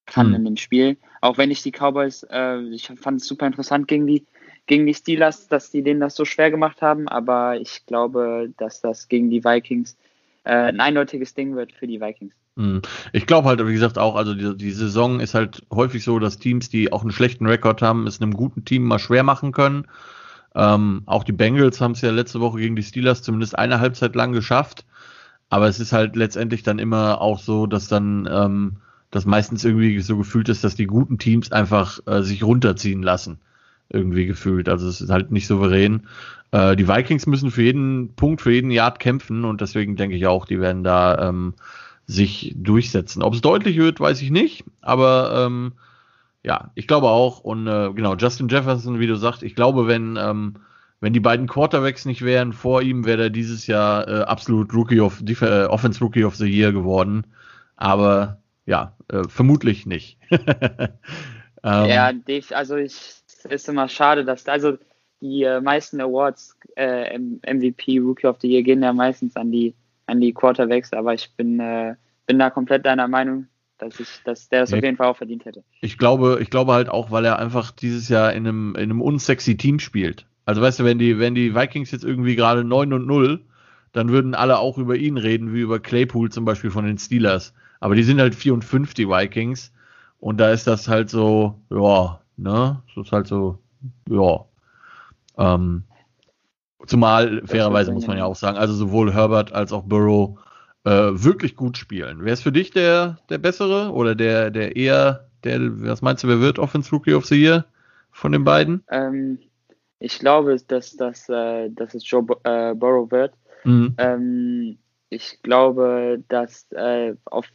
Speaker 2: kann hm. in dem Spiel. Auch wenn ich die Cowboys, äh, ich fand es super interessant gegen die gegen die Steelers, dass die denen das so schwer gemacht haben, aber ich glaube, dass das gegen die Vikings äh, ein eindeutiges Ding wird für die Vikings.
Speaker 1: Hm. Ich glaube halt, wie gesagt, auch, also die, die, Saison ist halt häufig so, dass Teams, die auch einen schlechten Rekord haben, es einem guten Team mal schwer machen können. Ähm, auch die Bengals haben es ja letzte Woche gegen die Steelers zumindest eine Halbzeit lang geschafft. Aber es ist halt letztendlich dann immer auch so, dass dann ähm, das meistens irgendwie so gefühlt ist, dass die guten Teams einfach äh, sich runterziehen lassen. Irgendwie gefühlt. Also es ist halt nicht souverän. Äh, die Vikings müssen für jeden Punkt, für jeden Yard kämpfen und deswegen denke ich auch, die werden da ähm, sich durchsetzen. Ob es deutlich wird, weiß ich nicht, aber ähm, ja, ich glaube auch. Und äh, genau, Justin Jefferson, wie du sagst, ich glaube, wenn ähm, wenn die beiden Quarterbacks nicht wären vor ihm, wäre er dieses Jahr äh, absolut Rookie of äh, Offense Rookie of the Year geworden. Aber ja, äh, vermutlich nicht. *laughs*
Speaker 2: ähm, ja, also ich es ist immer schade, dass also die äh, meisten Awards äh, MVP Rookie of the Year gehen ja meistens an die an die Quarterbacks, aber ich bin äh, bin da komplett deiner Meinung dass ich, dass der es auf jeden Fall auch verdient hätte.
Speaker 1: Ich glaube, ich glaube halt auch, weil er einfach dieses Jahr in einem, in einem unsexy Team spielt. Also weißt du, wenn die, wenn die Vikings jetzt irgendwie gerade 9 und 0, dann würden alle auch über ihn reden, wie über Claypool zum Beispiel von den Steelers. Aber die sind halt 4 und 5, die Vikings. Und da ist das halt so, ja, ne? Das ist halt so, ja. Ähm, zumal, fairerweise muss man ja auch sagen, also sowohl Herbert als auch Burrow äh, wirklich gut spielen. Wer ist für dich der, der bessere oder der, der eher, der, was meinst du, wer wird Offense Rookie of the Year von den beiden?
Speaker 2: Ähm, ich glaube, dass, dass, äh, dass es Joe äh, Burrow wird. Mhm. Ähm, ich glaube, dass äh, auf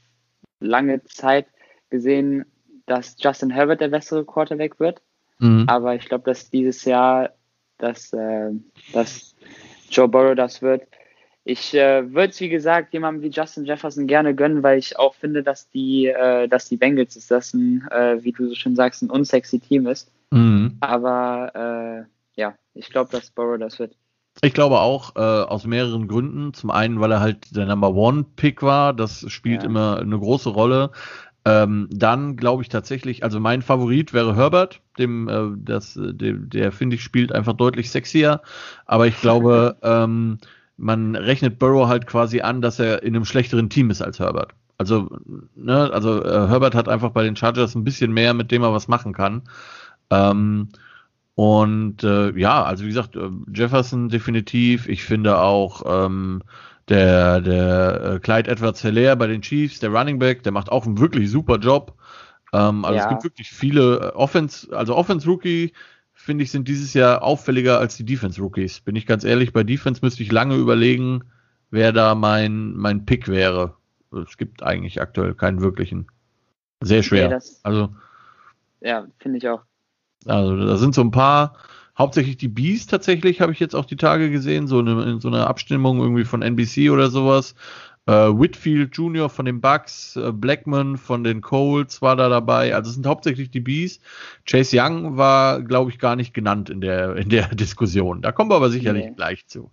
Speaker 2: lange Zeit gesehen, dass Justin Herbert der bessere Quarterback wird. Mhm. Aber ich glaube, dass dieses Jahr, dass, äh, dass Joe Burrow das wird. Ich äh, würde es, wie gesagt, jemandem wie Justin Jefferson gerne gönnen, weil ich auch finde, dass die, äh, dass die Bengals, ist das ein, äh, wie du so schön sagst, ein unsexy Team ist. Mhm. Aber äh, ja, ich glaube, dass Burrow das wird.
Speaker 1: Ich glaube auch äh, aus mehreren Gründen. Zum einen, weil er halt der Number One Pick war. Das spielt ja. immer eine große Rolle. Ähm, dann glaube ich tatsächlich, also mein Favorit wäre Herbert, dem, äh, das, dem, der finde ich spielt einfach deutlich sexier. Aber ich glaube, *laughs* ähm, man rechnet Burrow halt quasi an, dass er in einem schlechteren Team ist als Herbert. Also, ne, also äh, Herbert hat einfach bei den Chargers ein bisschen mehr, mit dem er was machen kann. Ähm, und äh, ja, also wie gesagt, äh, Jefferson definitiv. Ich finde auch ähm, der, der äh, Clyde Edwards Hilaire bei den Chiefs, der Running Back, der macht auch einen wirklich super Job. Ähm, also ja. es gibt wirklich viele äh, Offense, also Offense Rookie, finde ich, sind dieses Jahr auffälliger als die Defense Rookies. Bin ich ganz ehrlich, bei Defense müsste ich lange überlegen, wer da mein, mein Pick wäre. Es gibt eigentlich aktuell keinen wirklichen. Sehr schwer. Nee, das, also.
Speaker 2: Ja, finde ich auch.
Speaker 1: Also da sind so ein paar, hauptsächlich die Bees tatsächlich, habe ich jetzt auch die Tage gesehen, so eine, in so einer Abstimmung irgendwie von NBC oder sowas. Äh, Whitfield Jr. von den Bucks, äh, Blackman von den Colts war da dabei. Also es sind hauptsächlich die Bees. Chase Young war, glaube ich, gar nicht genannt in der, in der *laughs* Diskussion. Da kommen wir aber sicherlich nee. gleich zu.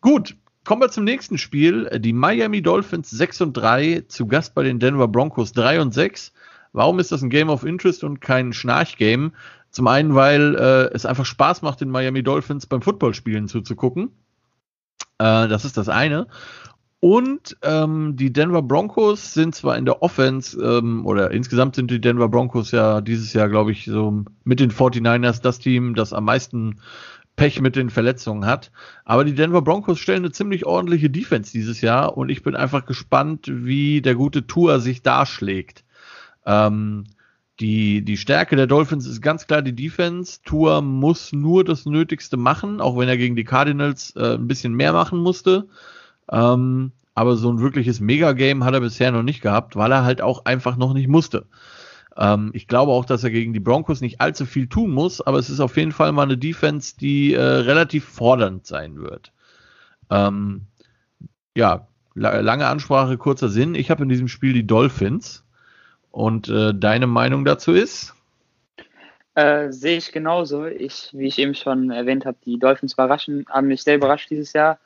Speaker 1: Gut, kommen wir zum nächsten Spiel. Die Miami Dolphins 6 und 3, zu Gast bei den Denver Broncos 3 und 6. Warum ist das ein Game of Interest und kein Schnarch-Game? Zum einen, weil äh, es einfach Spaß macht, den Miami Dolphins beim Footballspielen zuzugucken. Äh, das ist das eine. Und ähm, die Denver Broncos sind zwar in der Offense, ähm, oder insgesamt sind die Denver Broncos ja dieses Jahr, glaube ich, so mit den 49ers das Team, das am meisten Pech mit den Verletzungen hat. Aber die Denver Broncos stellen eine ziemlich ordentliche Defense dieses Jahr und ich bin einfach gespannt, wie der gute Tour sich darschlägt. Ähm, die, die Stärke der Dolphins ist ganz klar die Defense. Tour muss nur das Nötigste machen, auch wenn er gegen die Cardinals äh, ein bisschen mehr machen musste. Ähm, aber so ein wirkliches Mega-Game hat er bisher noch nicht gehabt, weil er halt auch einfach noch nicht musste. Ähm, ich glaube auch, dass er gegen die Broncos nicht allzu viel tun muss, aber es ist auf jeden Fall mal eine Defense, die äh, relativ fordernd sein wird. Ähm, ja, la lange Ansprache, kurzer Sinn. Ich habe in diesem Spiel die Dolphins. Und äh, deine Meinung dazu ist?
Speaker 2: Äh, sehe ich genauso. Ich, wie ich eben schon erwähnt habe, die Dolphins überraschen, haben mich sehr überrascht dieses Jahr.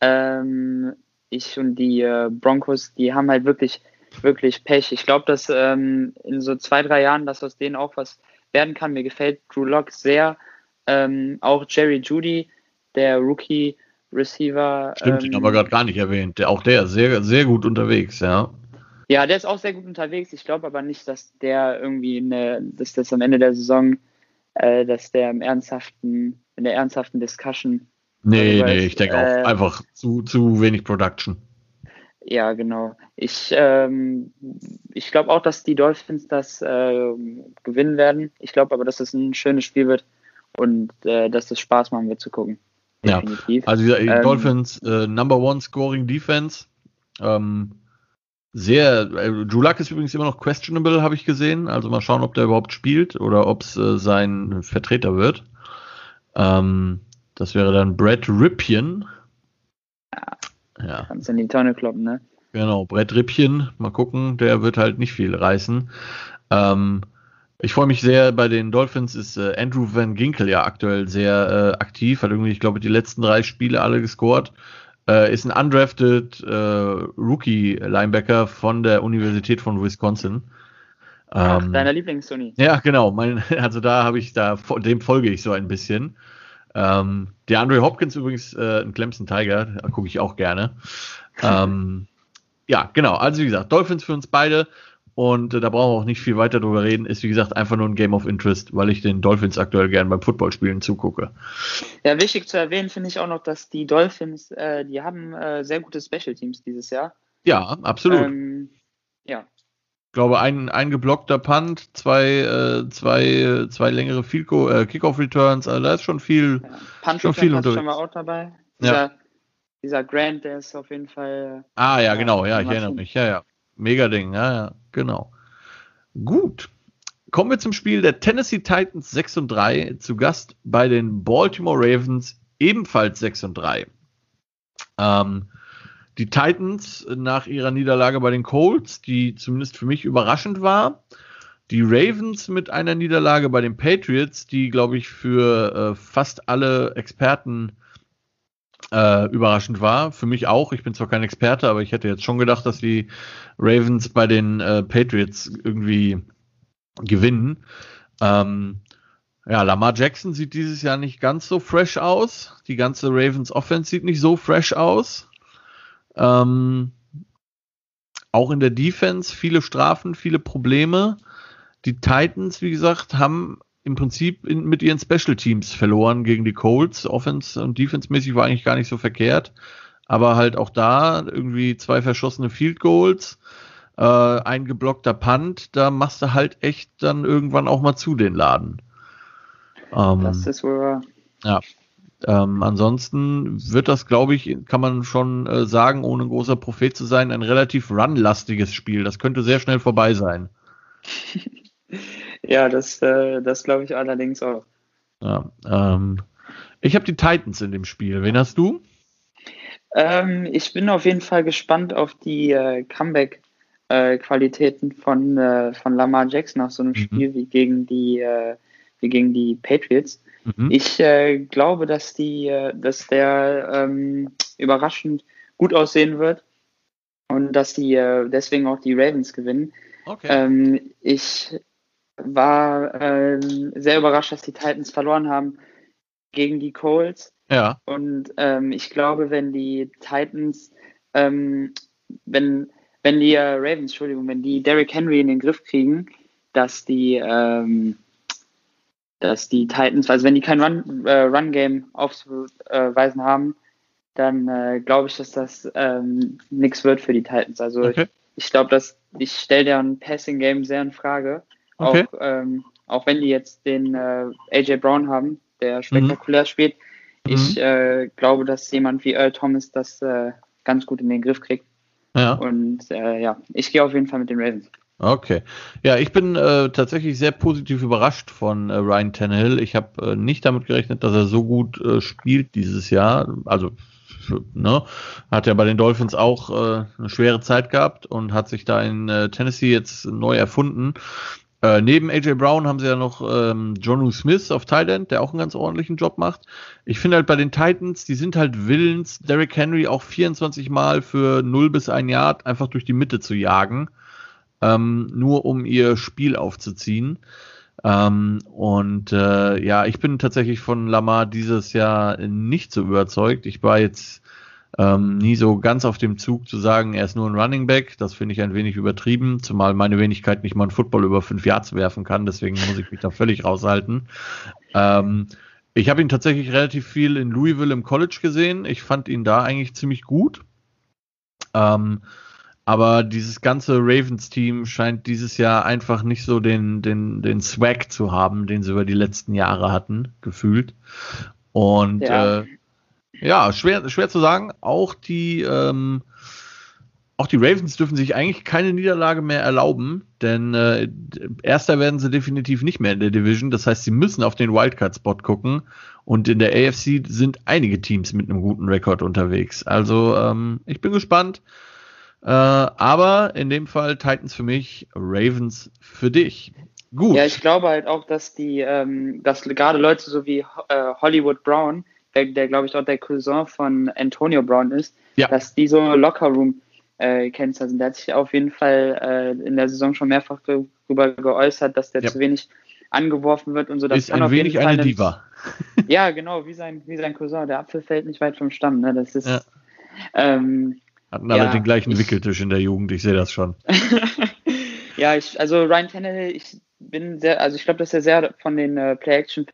Speaker 2: Ähm, ich und die äh, Broncos, die haben halt wirklich, wirklich Pech. Ich glaube, dass ähm, in so zwei, drei Jahren, dass aus denen auch was werden kann. Mir gefällt Drew Lock sehr. Ähm, auch Jerry Judy, der Rookie Receiver.
Speaker 1: Stimmt, den haben wir gerade gar nicht erwähnt. Der, auch der ist sehr, sehr gut unterwegs, ja.
Speaker 2: Ja, der ist auch sehr gut unterwegs. Ich glaube aber nicht, dass der irgendwie, eine, dass das am Ende der Saison, äh, dass der im ernsthaften, in der ernsthaften Discussion
Speaker 1: Nee, nee, ich denke äh, auch einfach zu, zu wenig Production.
Speaker 2: Ja, genau. Ich, ähm, ich glaube auch, dass die Dolphins das äh, gewinnen werden. Ich glaube aber, dass es ein schönes Spiel wird und äh, dass es Spaß machen wird zu gucken.
Speaker 1: Definitiv. Ja, also die ähm, Dolphins äh, Number One Scoring Defense. Ähm, sehr, äh, Julak ist übrigens immer noch questionable, habe ich gesehen. Also mal schauen, ob der überhaupt spielt oder ob es äh, sein Vertreter wird. Ähm, das wäre dann Brett Ripien.
Speaker 2: Ja. ja. Kannst in die Tonne kloppen, ne?
Speaker 1: Genau, Brett Rippchen, mal gucken, der wird halt nicht viel reißen. Ähm, ich freue mich sehr, bei den Dolphins ist äh, Andrew Van Ginkel ja aktuell sehr äh, aktiv, hat irgendwie, ich glaube, die letzten drei Spiele alle gescored. Äh, ist ein undrafted äh, Rookie-Linebacker von der Universität von Wisconsin.
Speaker 2: Ach, ähm, deiner Lieblings-Uni.
Speaker 1: Ja, genau. Mein, *laughs* also da habe ich da, dem folge ich so ein bisschen. Ähm, der Andre Hopkins übrigens äh, ein Clemson Tiger, gucke ich auch gerne. *laughs* ähm, ja, genau. Also wie gesagt, Dolphins für uns beide. Und äh, da brauchen wir auch nicht viel weiter drüber reden. Ist wie gesagt einfach nur ein Game of Interest, weil ich den Dolphins aktuell gern beim Footballspielen zugucke.
Speaker 2: Ja, wichtig zu erwähnen finde ich auch noch, dass die Dolphins, äh, die haben äh, sehr gute Special Teams dieses Jahr.
Speaker 1: Ja, absolut. Ähm,
Speaker 2: ja,
Speaker 1: ich glaube, ein, ein geblockter Punt, zwei, äh, zwei, zwei längere Field äh, Kickoff-Returns, also da ist schon viel, ja.
Speaker 2: Punt schon viel unterwegs. schon mal auch dabei. Dieser, ja. dieser Grant, der ist auf jeden Fall.
Speaker 1: Ah, ja, genau, ja, ich erinnere mich. Ja, ja. Mega Ding, ja, ja, genau. Gut. Kommen wir zum Spiel der Tennessee Titans 6 und 3, zu Gast bei den Baltimore Ravens ebenfalls 6 und 3. Ähm, die Titans nach ihrer Niederlage bei den Colts, die zumindest für mich überraschend war. Die Ravens mit einer Niederlage bei den Patriots, die, glaube ich, für äh, fast alle Experten äh, überraschend war. Für mich auch. Ich bin zwar kein Experte, aber ich hätte jetzt schon gedacht, dass die Ravens bei den äh, Patriots irgendwie gewinnen. Ähm, ja, Lamar Jackson sieht dieses Jahr nicht ganz so fresh aus. Die ganze Ravens Offense sieht nicht so fresh aus. Ähm, auch in der Defense viele Strafen, viele Probleme. Die Titans, wie gesagt, haben im Prinzip in, mit ihren Special Teams verloren gegen die Colts. Offense und Defense-mäßig war eigentlich gar nicht so verkehrt. Aber halt auch da irgendwie zwei verschossene Field Goals, äh, ein geblockter Punt, da machst du halt echt dann irgendwann auch mal zu den Laden.
Speaker 2: Ähm, das ist wohl wahr.
Speaker 1: Ja, ähm, ansonsten wird das, glaube ich, kann man schon äh, sagen, ohne ein großer Prophet zu sein, ein relativ runlastiges Spiel. Das könnte sehr schnell vorbei sein. *laughs*
Speaker 2: ja, das, äh, das glaube ich allerdings auch.
Speaker 1: Ja, ähm, ich habe die Titans in dem Spiel. Wen hast du?
Speaker 2: Ähm, ich bin auf jeden Fall gespannt auf die äh, Comeback-Qualitäten von, äh, von Lamar Jackson nach so einem mhm. Spiel wie gegen die, äh, wie gegen die Patriots. Mhm. Ich äh, glaube, dass die, äh, dass der ähm, überraschend gut aussehen wird und dass die äh, deswegen auch die Ravens gewinnen. Okay. Ähm, ich war ähm, sehr überrascht, dass die Titans verloren haben gegen die Colts.
Speaker 1: Ja.
Speaker 2: Und ähm, ich glaube, wenn die Titans, ähm, wenn, wenn die äh, Ravens, Entschuldigung, wenn die Derrick Henry in den Griff kriegen, dass die ähm, dass die Titans, also wenn die kein Run, äh, Run Game aufzuweisen haben, dann äh, glaube ich, dass das ähm, nichts wird für die Titans. Also okay. ich, ich glaube, dass ich stelle deren Passing Game sehr in Frage. Okay. Auch, ähm, auch wenn die jetzt den äh, AJ Brown haben, der spektakulär mhm. spielt. Ich mhm. äh, glaube, dass jemand wie Earl Thomas das äh, ganz gut in den Griff kriegt. Ja. Und äh, ja, ich gehe auf jeden Fall mit den Ravens.
Speaker 1: Okay. Ja, ich bin äh, tatsächlich sehr positiv überrascht von äh, Ryan Tannehill. Ich habe äh, nicht damit gerechnet, dass er so gut spielt dieses Jahr. Also, ne, hat ja bei den Dolphins auch äh, eine schwere Zeit gehabt und hat sich da in äh, Tennessee jetzt neu erfunden. Äh, neben AJ Brown haben sie ja noch ähm, Jonu Smith auf Thailand, der auch einen ganz ordentlichen Job macht. Ich finde halt bei den Titans, die sind halt willens, Derrick Henry auch 24 Mal für 0 bis 1 Yard einfach durch die Mitte zu jagen ähm, nur um ihr Spiel aufzuziehen. Ähm, und äh, ja, ich bin tatsächlich von Lamar dieses Jahr nicht so überzeugt. Ich war jetzt ähm, nie so ganz auf dem Zug zu sagen, er ist nur ein Running Back. Das finde ich ein wenig übertrieben, zumal meine Wenigkeit nicht mal einen Football über fünf Yards werfen kann. Deswegen muss ich mich da völlig raushalten. Ähm, ich habe ihn tatsächlich relativ viel in Louisville im College gesehen. Ich fand ihn da eigentlich ziemlich gut. Ähm, aber dieses ganze Ravens-Team scheint dieses Jahr einfach nicht so den, den, den Swag zu haben, den sie über die letzten Jahre hatten, gefühlt. Und ja, äh, ja schwer, schwer zu sagen. Auch die, ähm, auch die Ravens dürfen sich eigentlich keine Niederlage mehr erlauben, denn äh, erster werden sie definitiv nicht mehr in der Division. Das heißt, sie müssen auf den Wildcard-Spot gucken. Und in der AFC sind einige Teams mit einem guten Rekord unterwegs. Also ähm, ich bin gespannt. Äh, aber in dem Fall Titans für mich, Ravens für dich.
Speaker 2: Gut. Ja, ich glaube halt auch, dass die, ähm, dass gerade Leute so wie äh, Hollywood Brown, der, der glaube ich auch der Cousin von Antonio Brown ist, ja. dass die so Lockerroom äh, Kennzer sind. Der hat sich auf jeden Fall äh, in der Saison schon mehrfach darüber geäußert, dass der ja. zu wenig angeworfen wird und so.
Speaker 1: Das ist ein wenig eine Diva.
Speaker 2: ja, genau, wie sein, wie sein Cousin. Der Apfel fällt nicht weit vom Stamm. Ne? Das ist, ja. ähm,
Speaker 1: hatten alle ja, den gleichen ich, Wickeltisch in der Jugend, ich sehe das schon. *laughs*
Speaker 2: ja, ich, also Ryan Tannehill, ich bin sehr, also ich glaube, dass er sehr von den äh, Play-Action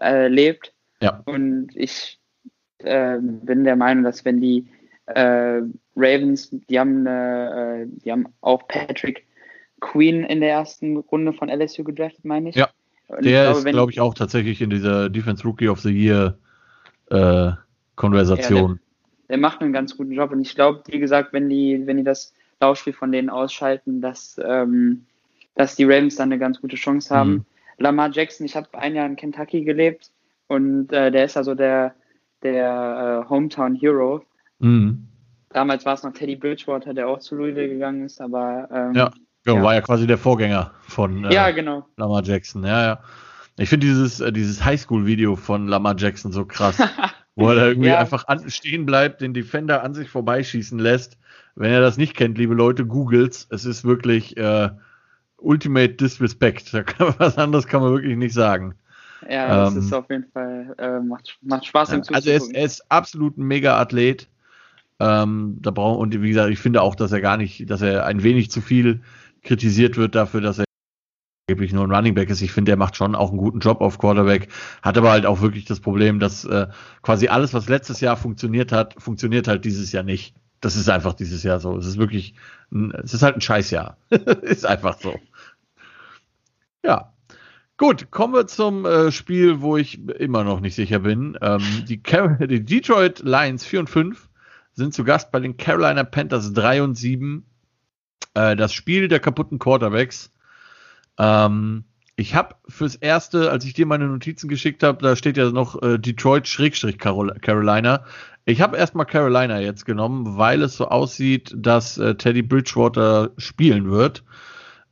Speaker 2: äh, lebt. Ja. Und ich äh, bin der Meinung, dass wenn die äh, Ravens, die haben, äh, die haben auch Patrick Queen in der ersten Runde von LSU gedraftet, meine ich.
Speaker 1: Ja. Und der glaube, ist, glaube ich, auch tatsächlich in dieser Defense Rookie of the Year äh, Konversation.
Speaker 2: Ja, der macht einen ganz guten Job. Und ich glaube, wie gesagt, wenn die, wenn die das Laufspiel von denen ausschalten, dass, ähm, dass die Ravens dann eine ganz gute Chance haben. Mhm. Lamar Jackson, ich habe ein Jahr in Kentucky gelebt und äh, der ist also der, der äh, Hometown Hero. Mhm. Damals war es noch Teddy Bridgewater, der auch zu Louisville gegangen ist, aber ähm,
Speaker 1: ja, genau, ja, war ja quasi der Vorgänger von
Speaker 2: äh, ja, genau.
Speaker 1: Lamar Jackson. Ja, ja. Ich finde dieses, äh, dieses Highschool-Video von Lamar Jackson so krass. *laughs* wo er da irgendwie ja. einfach an, stehen bleibt, den Defender an sich vorbeischießen lässt. Wenn ihr das nicht kennt, liebe Leute, googelt's. Es ist wirklich äh, Ultimate Disrespect. Da kann, was anderes kann man wirklich nicht sagen.
Speaker 2: Ja, das ähm, ist auf jeden Fall, äh, macht, macht Spaß im
Speaker 1: Also er ist, er ist absolut ein Mega-Athlet. Ähm, da brauchen, und wie gesagt, ich finde auch, dass er gar nicht, dass er ein wenig zu viel kritisiert wird dafür, dass er angeblich nur ein Running Back ist. Ich finde, er macht schon auch einen guten Job auf Quarterback, hat aber halt auch wirklich das Problem, dass äh, quasi alles, was letztes Jahr funktioniert hat, funktioniert halt dieses Jahr nicht. Das ist einfach dieses Jahr so. Es ist wirklich, ein, es ist halt ein Scheißjahr. *laughs* ist einfach so. Ja. Gut, kommen wir zum äh, Spiel, wo ich immer noch nicht sicher bin. Ähm, *laughs* die, die Detroit Lions 4 und 5 sind zu Gast bei den Carolina Panthers 3 und 7. Äh, das Spiel der kaputten Quarterbacks. Ähm, ich habe fürs erste, als ich dir meine Notizen geschickt habe, da steht ja noch äh, Detroit-Carolina. Ich habe erstmal Carolina jetzt genommen, weil es so aussieht, dass äh, Teddy Bridgewater spielen wird.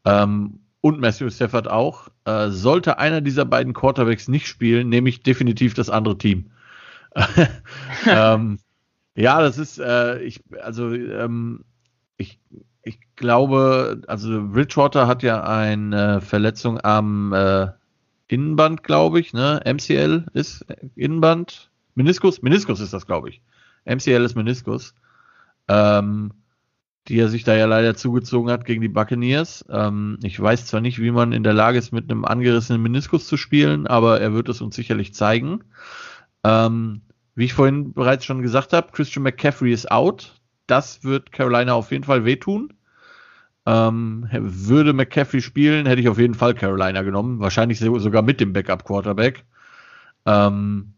Speaker 1: Ähm, und Matthew Stafford auch. Äh, sollte einer dieser beiden Quarterbacks nicht spielen, nehme ich definitiv das andere Team. *laughs* ähm, ja, das ist, äh, ich, also, ähm, ich, ich glaube, also Bridgewater hat ja eine Verletzung am äh, Innenband, glaube ich, ne? MCL ist Innenband. Meniskus? Meniskus ist das, glaube ich. MCL ist Meniskus. Ähm, die er sich da ja leider zugezogen hat gegen die Buccaneers. Ähm, ich weiß zwar nicht, wie man in der Lage ist, mit einem angerissenen Meniskus zu spielen, aber er wird es uns sicherlich zeigen. Ähm, wie ich vorhin bereits schon gesagt habe, Christian McCaffrey ist out das wird Carolina auf jeden Fall wehtun. Ähm, würde McCaffrey spielen, hätte ich auf jeden Fall Carolina genommen. Wahrscheinlich sogar mit dem Backup-Quarterback. Ähm,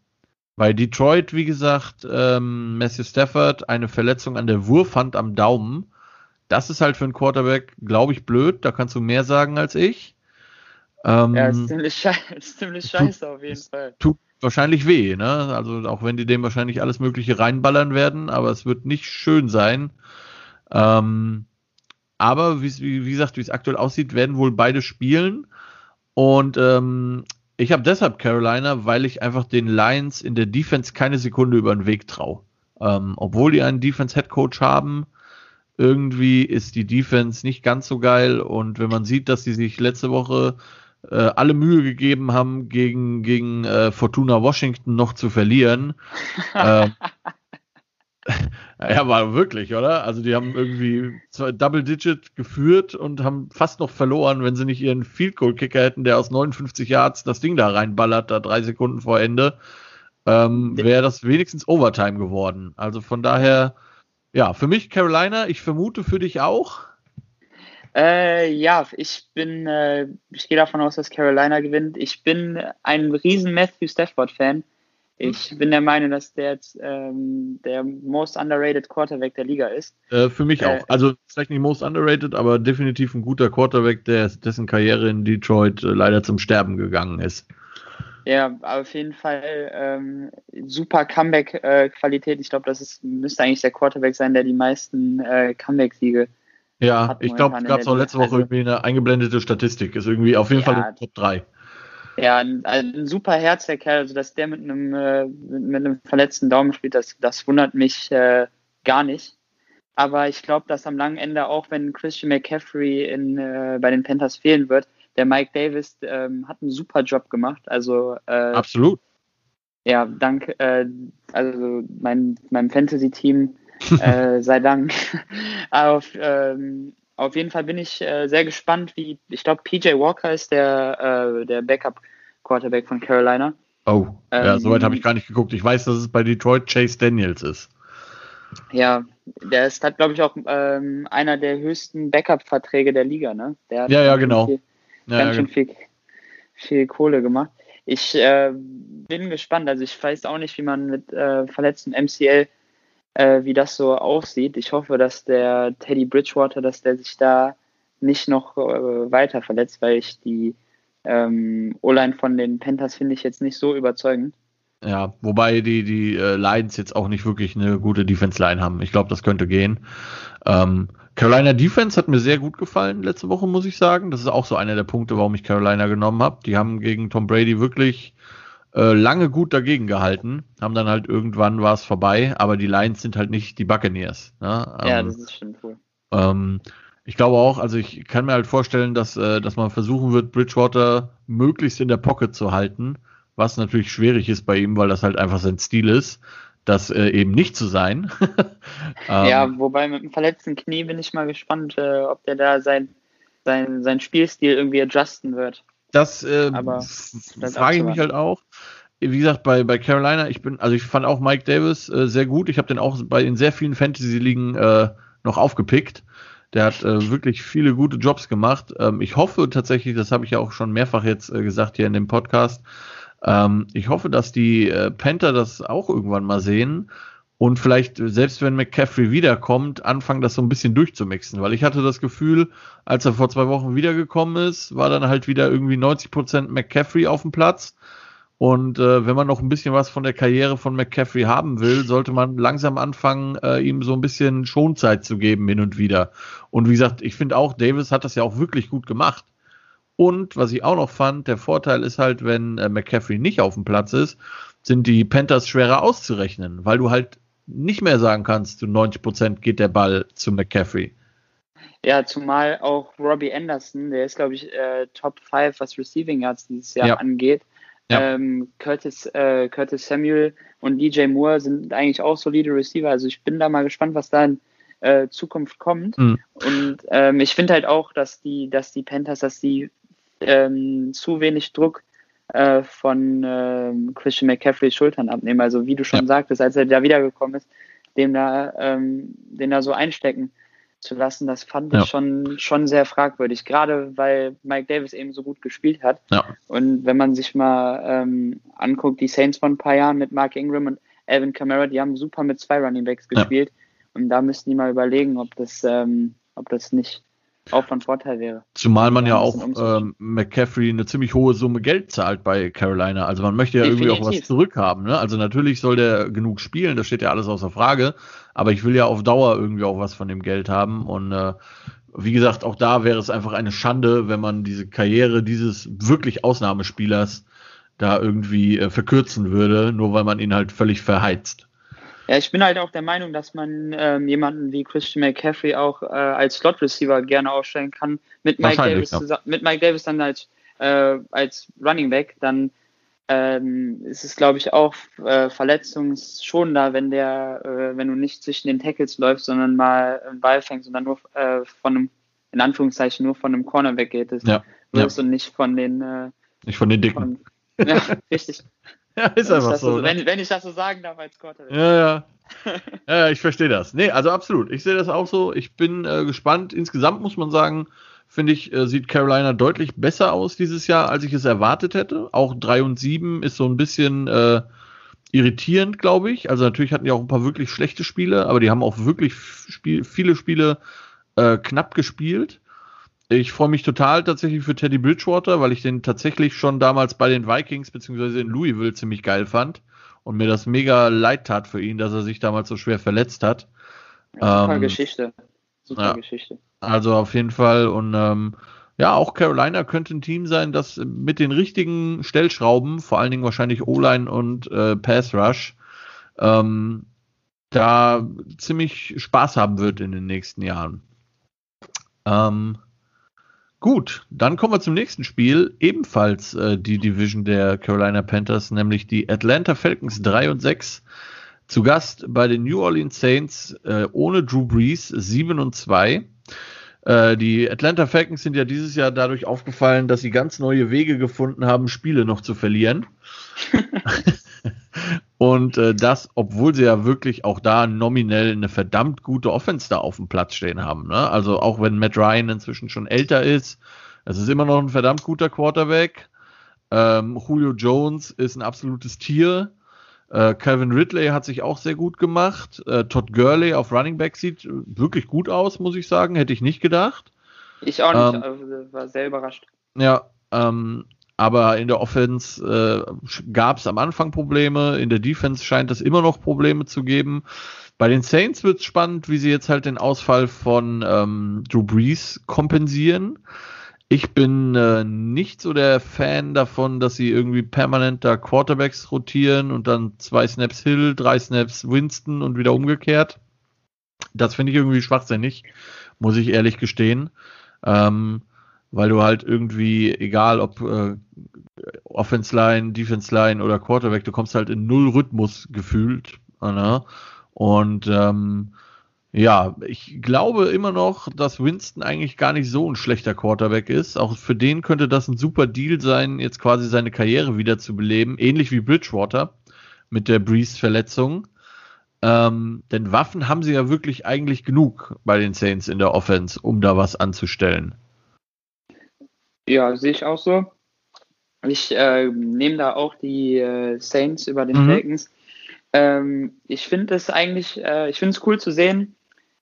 Speaker 1: Bei Detroit, wie gesagt, ähm, Matthew Stafford eine Verletzung an der Wurfhand am Daumen. Das ist halt für einen Quarterback, glaube ich, blöd. Da kannst du mehr sagen als ich.
Speaker 2: Ähm, ja, ist ziemlich, schei *laughs* ist ziemlich scheiße tut, auf jeden Fall.
Speaker 1: Tut wahrscheinlich weh, ne? Also auch wenn die dem wahrscheinlich alles Mögliche reinballern werden, aber es wird nicht schön sein. Ähm, aber wie, wie gesagt, wie es aktuell aussieht, werden wohl beide spielen. Und ähm, ich habe deshalb Carolina, weil ich einfach den Lions in der Defense keine Sekunde über den Weg traue. Ähm, obwohl die einen Defense-Head-Coach haben, irgendwie ist die Defense nicht ganz so geil. Und wenn man sieht, dass sie sich letzte Woche äh, alle Mühe gegeben haben, gegen, gegen äh, Fortuna Washington noch zu verlieren, *laughs* äh, ja, war wirklich, oder? Also die haben irgendwie zwei Double Digit geführt und haben fast noch verloren, wenn sie nicht ihren Field Goal Kicker hätten, der aus 59 Yards das Ding da reinballert, da drei Sekunden vor Ende, ähm, wäre das wenigstens Overtime geworden. Also von daher, ja, für mich Carolina, ich vermute für dich auch.
Speaker 2: Äh, ja, ich bin, äh, ich gehe davon aus, dass Carolina gewinnt. Ich bin ein riesen Matthew Stafford Fan. Hm? Ich bin der Meinung, dass der jetzt ähm, der most underrated Quarterback der Liga ist.
Speaker 1: Äh, für mich äh, auch. Also vielleicht nicht most underrated, aber definitiv ein guter Quarterback, der, dessen Karriere in Detroit äh, leider zum Sterben gegangen ist.
Speaker 2: Ja, auf jeden Fall ähm, super Comeback-Qualität. ich glaube, das ist, müsste eigentlich der Quarterback sein, der die meisten äh, Comeback-Siege
Speaker 1: ja, ich glaube, es gab auch letzte Woche irgendwie eine eingeblendete Statistik. Ist irgendwie auf jeden ja, Fall in Top 3.
Speaker 2: Ja, ein, ein super Herz, der Kerl. Also, dass der mit einem, äh, mit einem verletzten Daumen spielt, das, das wundert mich äh, gar nicht. Aber ich glaube, dass am langen Ende, auch wenn Christian McCaffrey in, äh, bei den Panthers fehlen wird, der Mike Davis ähm, hat einen super Job gemacht. Also
Speaker 1: äh, absolut.
Speaker 2: Ja, dank, äh, also mein, meinem Fantasy-Team *laughs* äh, sei Dank. Auf, ähm, auf jeden Fall bin ich äh, sehr gespannt, wie, ich glaube, PJ Walker ist der, äh, der Backup-Quarterback von Carolina.
Speaker 1: Oh, ähm, ja, soweit habe ich gar nicht geguckt. Ich weiß, dass es bei Detroit Chase Daniels ist.
Speaker 2: Ja, der ist halt, glaube ich, auch ähm, einer der höchsten Backup-Verträge der Liga, ne? Der
Speaker 1: ja, ja, genau.
Speaker 2: Viel,
Speaker 1: ja,
Speaker 2: ganz schön viel, viel Kohle gemacht. Ich äh, bin gespannt. Also ich weiß auch nicht, wie man mit äh, verletztem MCL äh, wie das so aussieht. Ich hoffe, dass der Teddy Bridgewater, dass der sich da nicht noch äh, weiter verletzt, weil ich die ähm, O-Line von den Panthers finde ich jetzt nicht so überzeugend.
Speaker 1: Ja, wobei die, die äh, Lions jetzt auch nicht wirklich eine gute Defense-Line haben. Ich glaube, das könnte gehen. Ähm, Carolina Defense hat mir sehr gut gefallen letzte Woche, muss ich sagen. Das ist auch so einer der Punkte, warum ich Carolina genommen habe. Die haben gegen Tom Brady wirklich äh, lange gut dagegen gehalten, haben dann halt irgendwann war es vorbei, aber die Lions sind halt nicht die Buccaneers.
Speaker 2: Ne? Ähm, ja, das ist schon cool.
Speaker 1: Ähm, ich glaube auch, also ich kann mir halt vorstellen, dass, äh, dass man versuchen wird, Bridgewater möglichst in der Pocket zu halten, was natürlich schwierig ist bei ihm, weil das halt einfach sein Stil ist, das äh, eben nicht zu sein. *laughs*
Speaker 2: ähm, ja, wobei mit dem verletzten Knie bin ich mal gespannt, äh, ob der da sein, sein, sein Spielstil irgendwie adjusten wird.
Speaker 1: Das, äh, das frage ich mich halt auch. Wie gesagt, bei, bei Carolina, ich bin, also ich fand auch Mike Davis äh, sehr gut. Ich habe den auch bei in sehr vielen Fantasy-Ligen äh, noch aufgepickt. Der hat äh, wirklich viele gute Jobs gemacht. Ähm, ich hoffe tatsächlich, das habe ich ja auch schon mehrfach jetzt äh, gesagt hier in dem Podcast, ähm, ich hoffe, dass die äh, Panther das auch irgendwann mal sehen und vielleicht, selbst wenn McCaffrey wiederkommt, anfangen, das so ein bisschen durchzumixen. Weil ich hatte das Gefühl, als er vor zwei Wochen wiedergekommen ist, war dann halt wieder irgendwie 90% McCaffrey auf dem Platz. Und äh, wenn man noch ein bisschen was von der Karriere von McCaffrey haben will, sollte man langsam anfangen, äh, ihm so ein bisschen Schonzeit zu geben hin und wieder. Und wie gesagt, ich finde auch, Davis hat das ja auch wirklich gut gemacht. Und was ich auch noch fand, der Vorteil ist halt, wenn äh, McCaffrey nicht auf dem Platz ist, sind die Panthers schwerer auszurechnen, weil du halt nicht mehr sagen kannst, zu 90 Prozent geht der Ball zu McCaffrey.
Speaker 2: Ja, zumal auch Robbie Anderson, der ist, glaube ich, äh, Top 5, was Receiving Yards dieses Jahr ja. angeht. Ja. Ähm, Curtis, äh, Curtis Samuel und DJ Moore sind eigentlich auch solide Receiver. Also ich bin da mal gespannt, was da in äh, Zukunft kommt. Mhm. Und ähm, ich finde halt auch, dass die, dass die Panthers, dass die ähm, zu wenig Druck äh, von äh, Christian McCaffrey Schultern abnehmen. Also wie du schon ja. sagtest, als er da wiedergekommen ist, dem da, ähm, den da so einstecken zu lassen, das fand ja. ich schon, schon sehr fragwürdig, gerade weil Mike Davis eben so gut gespielt hat. Ja. Und wenn man sich mal ähm, anguckt, die Saints von ein paar Jahren mit Mark Ingram und Alvin Kamara, die haben super mit zwei Running Backs gespielt. Ja. Und da müssten die mal überlegen, ob das, ähm, ob das nicht auch von Vorteil wäre.
Speaker 1: Zumal man ja auch ähm, McCaffrey eine ziemlich hohe Summe Geld zahlt bei Carolina. Also man möchte ja Definitiv. irgendwie auch was zurückhaben. Ne? Also natürlich soll der genug spielen, das steht ja alles außer Frage. Aber ich will ja auf Dauer irgendwie auch was von dem Geld haben. Und äh, wie gesagt, auch da wäre es einfach eine Schande, wenn man diese Karriere dieses wirklich Ausnahmespielers da irgendwie äh, verkürzen würde, nur weil man ihn halt völlig verheizt.
Speaker 2: Ja, ich bin halt auch der Meinung, dass man ähm, jemanden wie Christian McCaffrey auch äh, als Slot Receiver gerne aufstellen kann. Mit Mike Davis, ja. mit Mike Davis dann als, äh, als Running Back, dann ähm, ist es, glaube ich, auch äh, verletzungsschonender, wenn der, äh, wenn du nicht zwischen den Tackles läufst, sondern mal einen Ball fängst und dann nur äh, von einem, in Anführungszeichen, nur von einem Corner weggeht. Ja, wirst ja. und nicht von den äh,
Speaker 1: nicht von den Dicken.
Speaker 2: Von, ja, *laughs* richtig. *laughs*
Speaker 1: Ja, ist wenn einfach so.
Speaker 2: ne? wenn, wenn, ich das so sagen darf als Quarterback.
Speaker 1: Ja, *laughs* ja. ja, ich verstehe das. Nee, also absolut. Ich sehe das auch so. Ich bin äh, gespannt. Insgesamt muss man sagen, finde ich, äh, sieht Carolina deutlich besser aus dieses Jahr, als ich es erwartet hätte. Auch 3 und 7 ist so ein bisschen äh, irritierend, glaube ich. Also natürlich hatten die auch ein paar wirklich schlechte Spiele, aber die haben auch wirklich Spiel, viele Spiele äh, knapp gespielt. Ich freue mich total tatsächlich für Teddy Bridgewater, weil ich den tatsächlich schon damals bei den Vikings beziehungsweise in Louisville ziemlich geil fand und mir das mega leid tat für ihn, dass er sich damals so schwer verletzt hat.
Speaker 2: Ja, super ähm, Geschichte. Super ja, Geschichte.
Speaker 1: Also auf jeden Fall und ähm, ja, auch Carolina könnte ein Team sein, das mit den richtigen Stellschrauben, vor allen Dingen wahrscheinlich O-Line und äh, Pass Rush, ähm, da ziemlich Spaß haben wird in den nächsten Jahren. Ähm, Gut, dann kommen wir zum nächsten Spiel. Ebenfalls äh, die Division der Carolina Panthers, nämlich die Atlanta Falcons 3 und 6. Zu Gast bei den New Orleans Saints äh, ohne Drew Brees 7 und 2. Äh, die Atlanta Falcons sind ja dieses Jahr dadurch aufgefallen, dass sie ganz neue Wege gefunden haben, Spiele noch zu verlieren. *laughs* Und äh, das, obwohl sie ja wirklich auch da nominell eine verdammt gute Offense da auf dem Platz stehen haben. Ne? Also auch wenn Matt Ryan inzwischen schon älter ist, es ist immer noch ein verdammt guter Quarterback. Ähm, Julio Jones ist ein absolutes Tier. Äh, Calvin Ridley hat sich auch sehr gut gemacht. Äh, Todd Gurley auf Running Back sieht wirklich gut aus, muss ich sagen. Hätte ich nicht gedacht.
Speaker 2: Ich auch nicht, ähm, war sehr überrascht.
Speaker 1: Ja, ähm, aber in der Offense äh, gab es am Anfang Probleme, in der Defense scheint es immer noch Probleme zu geben. Bei den Saints wird es spannend, wie sie jetzt halt den Ausfall von ähm, Drew Brees kompensieren. Ich bin äh, nicht so der Fan davon, dass sie irgendwie permanent da Quarterbacks rotieren und dann zwei Snaps Hill, drei Snaps Winston und wieder umgekehrt. Das finde ich irgendwie schwachsinnig, muss ich ehrlich gestehen. Ähm, weil du halt irgendwie, egal ob äh, Offense Line, Defense Line oder Quarterback, du kommst halt in null Rhythmus gefühlt. Ne? Und ähm, ja, ich glaube immer noch, dass Winston eigentlich gar nicht so ein schlechter Quarterback ist. Auch für den könnte das ein super Deal sein, jetzt quasi seine Karriere wieder zu beleben, ähnlich wie Bridgewater mit der Breeze-Verletzung. Ähm, denn Waffen haben sie ja wirklich eigentlich genug bei den Saints in der Offense, um da was anzustellen.
Speaker 2: Ja, sehe ich auch so. Ich äh, nehme da auch die äh, Saints über den mhm. Falcons. Ähm, ich finde es eigentlich, äh, ich finde es cool zu sehen,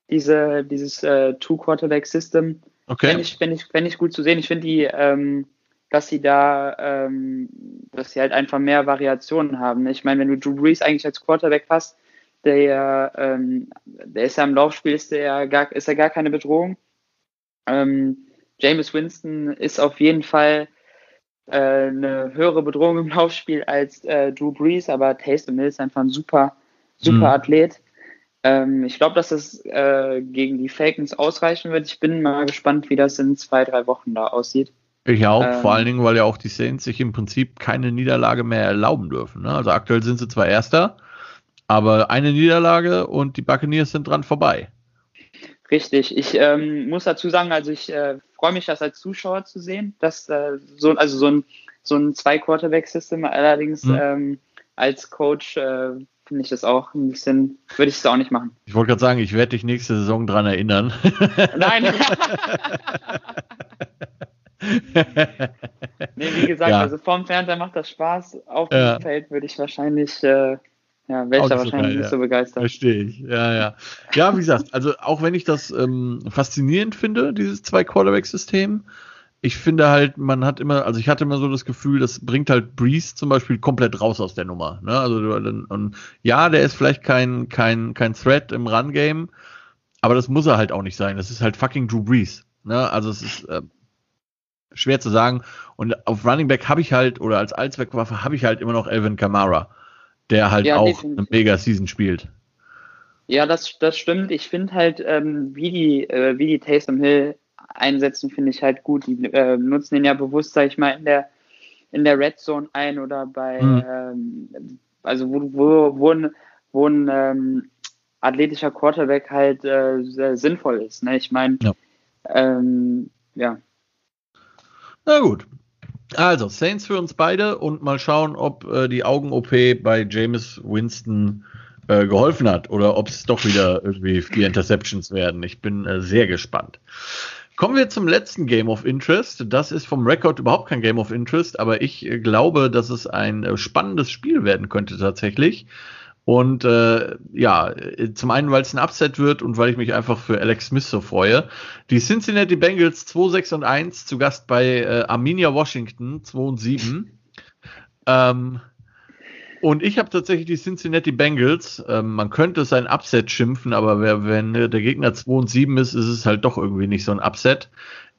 Speaker 2: diese, dieses äh, Two-Quarterback-System. Okay. Fände ich, fänd ich, fänd ich gut zu sehen. Ich finde die, ähm, dass sie da, ähm, dass sie halt einfach mehr Variationen haben. Ich meine, wenn du Drew Brees eigentlich als Quarterback hast, der, ähm, der ist ja im Laufspiel, ist der gar, ist er gar keine Bedrohung. Ähm, James Winston ist auf jeden Fall äh, eine höhere Bedrohung im Laufspiel als äh, Drew Brees, aber Taysom Hill ist einfach ein super, super mhm. Athlet. Ähm, ich glaube, dass das äh, gegen die Falcons ausreichen wird. Ich bin mal gespannt, wie das in zwei, drei Wochen da aussieht.
Speaker 1: Ich auch, ähm, vor allen Dingen, weil ja auch die Saints sich im Prinzip keine Niederlage mehr erlauben dürfen. Ne? Also aktuell sind sie zwar Erster, aber eine Niederlage und die Buccaneers sind dran vorbei.
Speaker 2: Richtig. Ich ähm, muss dazu sagen, also ich äh, freue mich, das als Zuschauer zu sehen, dass äh, so, also so ein, so ein Zwei-Quarterback-System allerdings mhm. ähm, als Coach äh, finde ich das auch ein bisschen, würde ich es auch nicht machen.
Speaker 1: Ich wollte gerade sagen, ich werde dich nächste Saison dran erinnern.
Speaker 2: Nein. *laughs* nee, wie gesagt, ja. also vorm Fernseher macht das Spaß. Auf dem ja. Feld würde ich wahrscheinlich, äh, ja, wäre ich da wahrscheinlich geil, nicht so begeistert.
Speaker 1: Verstehe ich, ja, ja. Ja, wie gesagt, also auch wenn ich das ähm, faszinierend finde, dieses Zwei-Quarterback-System, ich finde halt, man hat immer, also ich hatte immer so das Gefühl, das bringt halt Breeze zum Beispiel komplett raus aus der Nummer. Ne? Also und ja, der ist vielleicht kein kein kein Threat im Run Game, aber das muss er halt auch nicht sein. Das ist halt fucking Drew Brees. Ne? Also es ist äh, schwer zu sagen. Und auf Running Back habe ich halt oder als Allzweckwaffe habe ich halt immer noch Elvin Kamara, der halt ja, auch definitiv. eine Mega Season spielt.
Speaker 2: Ja, das, das stimmt. Ich finde halt, ähm, wie die, äh, wie die Taysom Hill einsetzen, finde ich halt gut. Die äh, nutzen den ja bewusst, sag ich mal, in der, in der Red Zone ein oder bei, mhm. ähm, also wo, wo, wo ein, wo ein ähm, athletischer Quarterback halt äh, sehr sinnvoll ist. Ne? Ich meine, ja. Ähm, ja.
Speaker 1: Na gut. Also, Saints für uns beide und mal schauen, ob äh, die Augen-OP bei James Winston äh, geholfen hat oder ob es doch wieder irgendwie vier Interceptions werden. Ich bin äh, sehr gespannt. Kommen wir zum letzten Game of Interest. Das ist vom Rekord überhaupt kein Game of Interest, aber ich äh, glaube, dass es ein äh, spannendes Spiel werden könnte tatsächlich. Und äh, ja, zum einen, weil es ein Upset wird und weil ich mich einfach für Alex Smith so freue. Die Cincinnati Bengals 2, 6 und 1 zu Gast bei äh, Arminia Washington 2 und 7. Ähm, und ich habe tatsächlich die Cincinnati Bengals. Ähm, man könnte es ein Upset schimpfen, aber wer, wenn der Gegner 2 und 7 ist, ist es halt doch irgendwie nicht so ein Upset.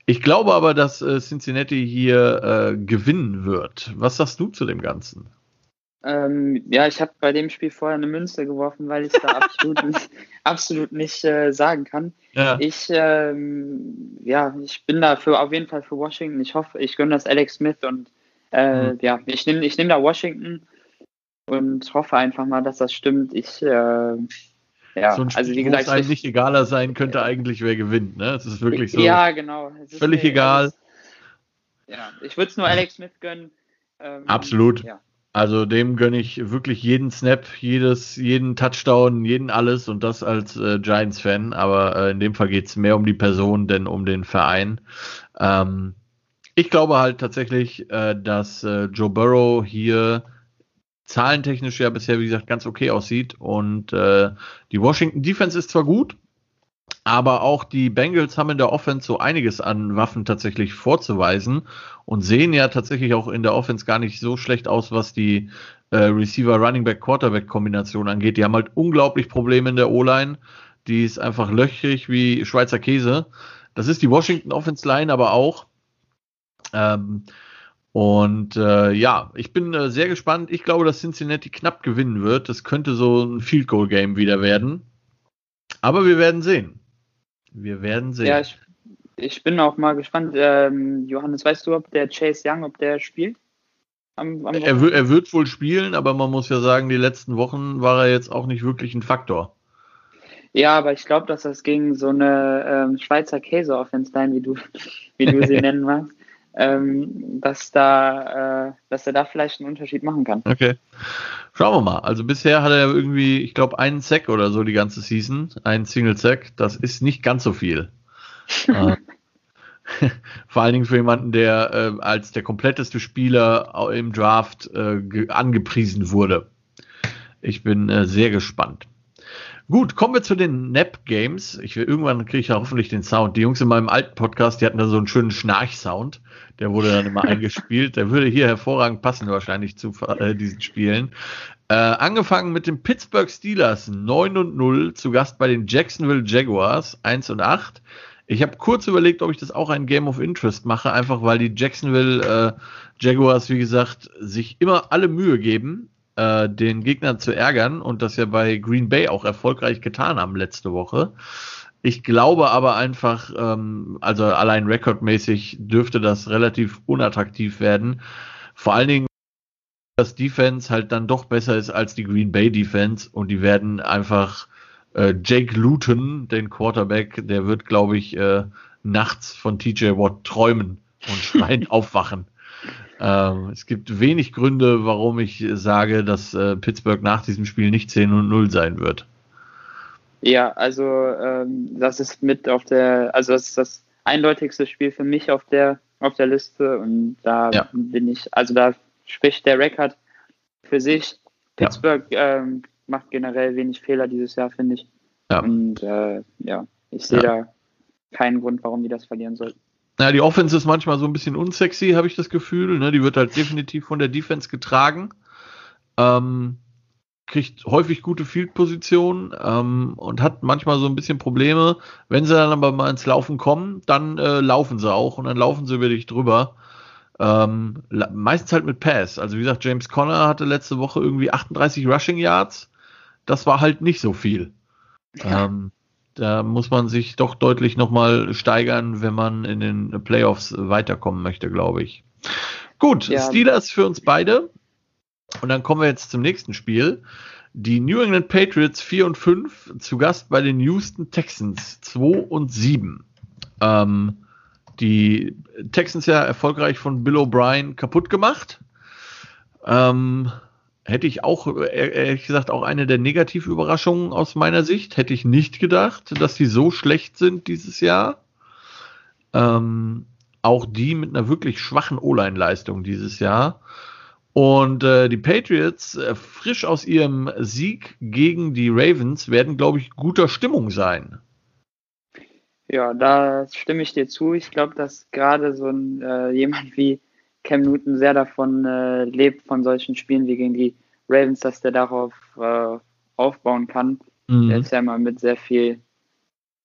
Speaker 1: Ich glaube aber, dass äh, Cincinnati hier äh, gewinnen wird. Was sagst du zu dem Ganzen?
Speaker 2: Ähm, ja, ich habe bei dem Spiel vorher eine Münze geworfen, weil ich da absolut *laughs* nicht, absolut nicht äh, sagen kann. Ja. Ich, ähm, ja, ich bin dafür auf jeden Fall für Washington. Ich hoffe, ich gönne das Alex Smith und äh, mhm. ja, ich nehme ich nehm da Washington und hoffe einfach mal, dass das stimmt. Ich, äh, ja,
Speaker 1: so ein also wie gesagt, einem nicht egaler sein könnte eigentlich, wer gewinnt. Ne? Es ist wirklich so.
Speaker 2: Ja, genau.
Speaker 1: völlig egal.
Speaker 2: Ist, ja, ich würde es nur Alex Smith gönnen.
Speaker 1: Ähm, Absolut. Ja. Also dem gönne ich wirklich jeden Snap, jedes, jeden Touchdown, jeden alles und das als äh, Giants-Fan. Aber äh, in dem Fall geht es mehr um die Person, denn um den Verein. Ähm, ich glaube halt tatsächlich, äh, dass äh, Joe Burrow hier zahlentechnisch ja bisher, wie gesagt, ganz okay aussieht. Und äh, die Washington Defense ist zwar gut, aber auch die Bengals haben in der Offense so einiges an Waffen tatsächlich vorzuweisen und sehen ja tatsächlich auch in der Offense gar nicht so schlecht aus, was die äh, Receiver Running Back Quarterback Kombination angeht. Die haben halt unglaublich Probleme in der O-Line. Die ist einfach löchrig wie Schweizer Käse. Das ist die Washington Offense Line aber auch. Ähm, und äh, ja, ich bin äh, sehr gespannt. Ich glaube, dass Cincinnati knapp gewinnen wird. Das könnte so ein Field Goal Game wieder werden. Aber wir werden sehen. Wir werden sehen.
Speaker 2: Ja, ich, ich bin auch mal gespannt. Ähm, Johannes, weißt du, ob der Chase Young, ob der spielt?
Speaker 1: Am, am er, er, wird wohl spielen, aber man muss ja sagen, die letzten Wochen war er jetzt auch nicht wirklich ein Faktor.
Speaker 2: Ja, aber ich glaube, dass das gegen so eine ähm, Schweizer Käse-Offense-Line, wie du, wie du sie *laughs* nennen magst, ähm, dass, da, äh, dass er da vielleicht einen Unterschied machen kann.
Speaker 1: Okay. Schauen wir mal. Also bisher hat er irgendwie, ich glaube, einen Sack oder so die ganze Season, einen Single Sack. Das ist nicht ganz so viel. *laughs* äh, *laughs* vor allen Dingen für jemanden, der äh, als der kompletteste Spieler im Draft äh, angepriesen wurde. Ich bin äh, sehr gespannt. Gut, kommen wir zu den Nap Games. Ich will, irgendwann kriege ich ja hoffentlich den Sound. Die Jungs in meinem alten Podcast, die hatten da so einen schönen Schnarch-Sound. Der wurde dann immer *laughs* eingespielt. Der würde hier hervorragend passen, wahrscheinlich zu äh, diesen Spielen. Äh, angefangen mit den Pittsburgh Steelers 9 und 0, zu Gast bei den Jacksonville Jaguars 1 und 8. Ich habe kurz überlegt, ob ich das auch ein Game of Interest mache, einfach weil die Jacksonville äh, Jaguars, wie gesagt, sich immer alle Mühe geben, äh, den Gegner zu ärgern und das ja bei Green Bay auch erfolgreich getan haben letzte Woche. Ich glaube aber einfach, ähm, also allein rekordmäßig dürfte das relativ unattraktiv werden. Vor allen Dingen, dass Defense halt dann doch besser ist als die Green Bay Defense und die werden einfach äh, Jake Luton, den Quarterback, der wird, glaube ich, äh, nachts von TJ Watt träumen und schreien *laughs* aufwachen. Ähm, es gibt wenig Gründe, warum ich sage, dass äh, Pittsburgh nach diesem Spiel nicht 10 und 0 sein wird.
Speaker 2: Ja, also ähm, das ist mit auf der, also das ist das eindeutigste Spiel für mich auf der auf der Liste und da ja. bin ich, also da spricht der Rekord für sich. Pittsburgh ja. ähm, macht generell wenig Fehler dieses Jahr, finde ich. Ja. Und äh, ja, ich sehe da keinen Grund, warum die das verlieren sollten.
Speaker 1: Ja, die Offense ist manchmal so ein bisschen unsexy, habe ich das Gefühl. Ne? Die wird halt definitiv von der Defense getragen. Ähm, kriegt häufig gute Field-Positionen ähm, und hat manchmal so ein bisschen Probleme. Wenn sie dann aber mal ins Laufen kommen, dann äh, laufen sie auch und dann laufen sie über dich drüber. Ähm, meistens halt mit Pass. Also wie gesagt, James Conner hatte letzte Woche irgendwie 38 Rushing Yards. Das war halt nicht so viel. Ja. Ähm, da muss man sich doch deutlich nochmal steigern, wenn man in den Playoffs weiterkommen möchte, glaube ich. Gut, ja. Steelers für uns beide. Und dann kommen wir jetzt zum nächsten Spiel. Die New England Patriots 4 und 5 zu Gast bei den Houston Texans 2 und 7. Ähm, die Texans ja erfolgreich von Bill O'Brien kaputt gemacht. Ähm, hätte ich auch, ehrlich gesagt, auch eine der Negativüberraschungen aus meiner Sicht. Hätte ich nicht gedacht, dass die so schlecht sind dieses Jahr. Ähm, auch die mit einer wirklich schwachen O-Line-Leistung dieses Jahr. Und äh, die Patriots, äh, frisch aus ihrem Sieg gegen die Ravens, werden, glaube ich, guter Stimmung sein.
Speaker 2: Ja, da stimme ich dir zu. Ich glaube, dass gerade so ein äh, jemand wie Cam Newton sehr davon äh, lebt, von solchen Spielen wie gegen die Ravens, dass der darauf äh, aufbauen kann. Mhm. Der ist ja immer mit sehr viel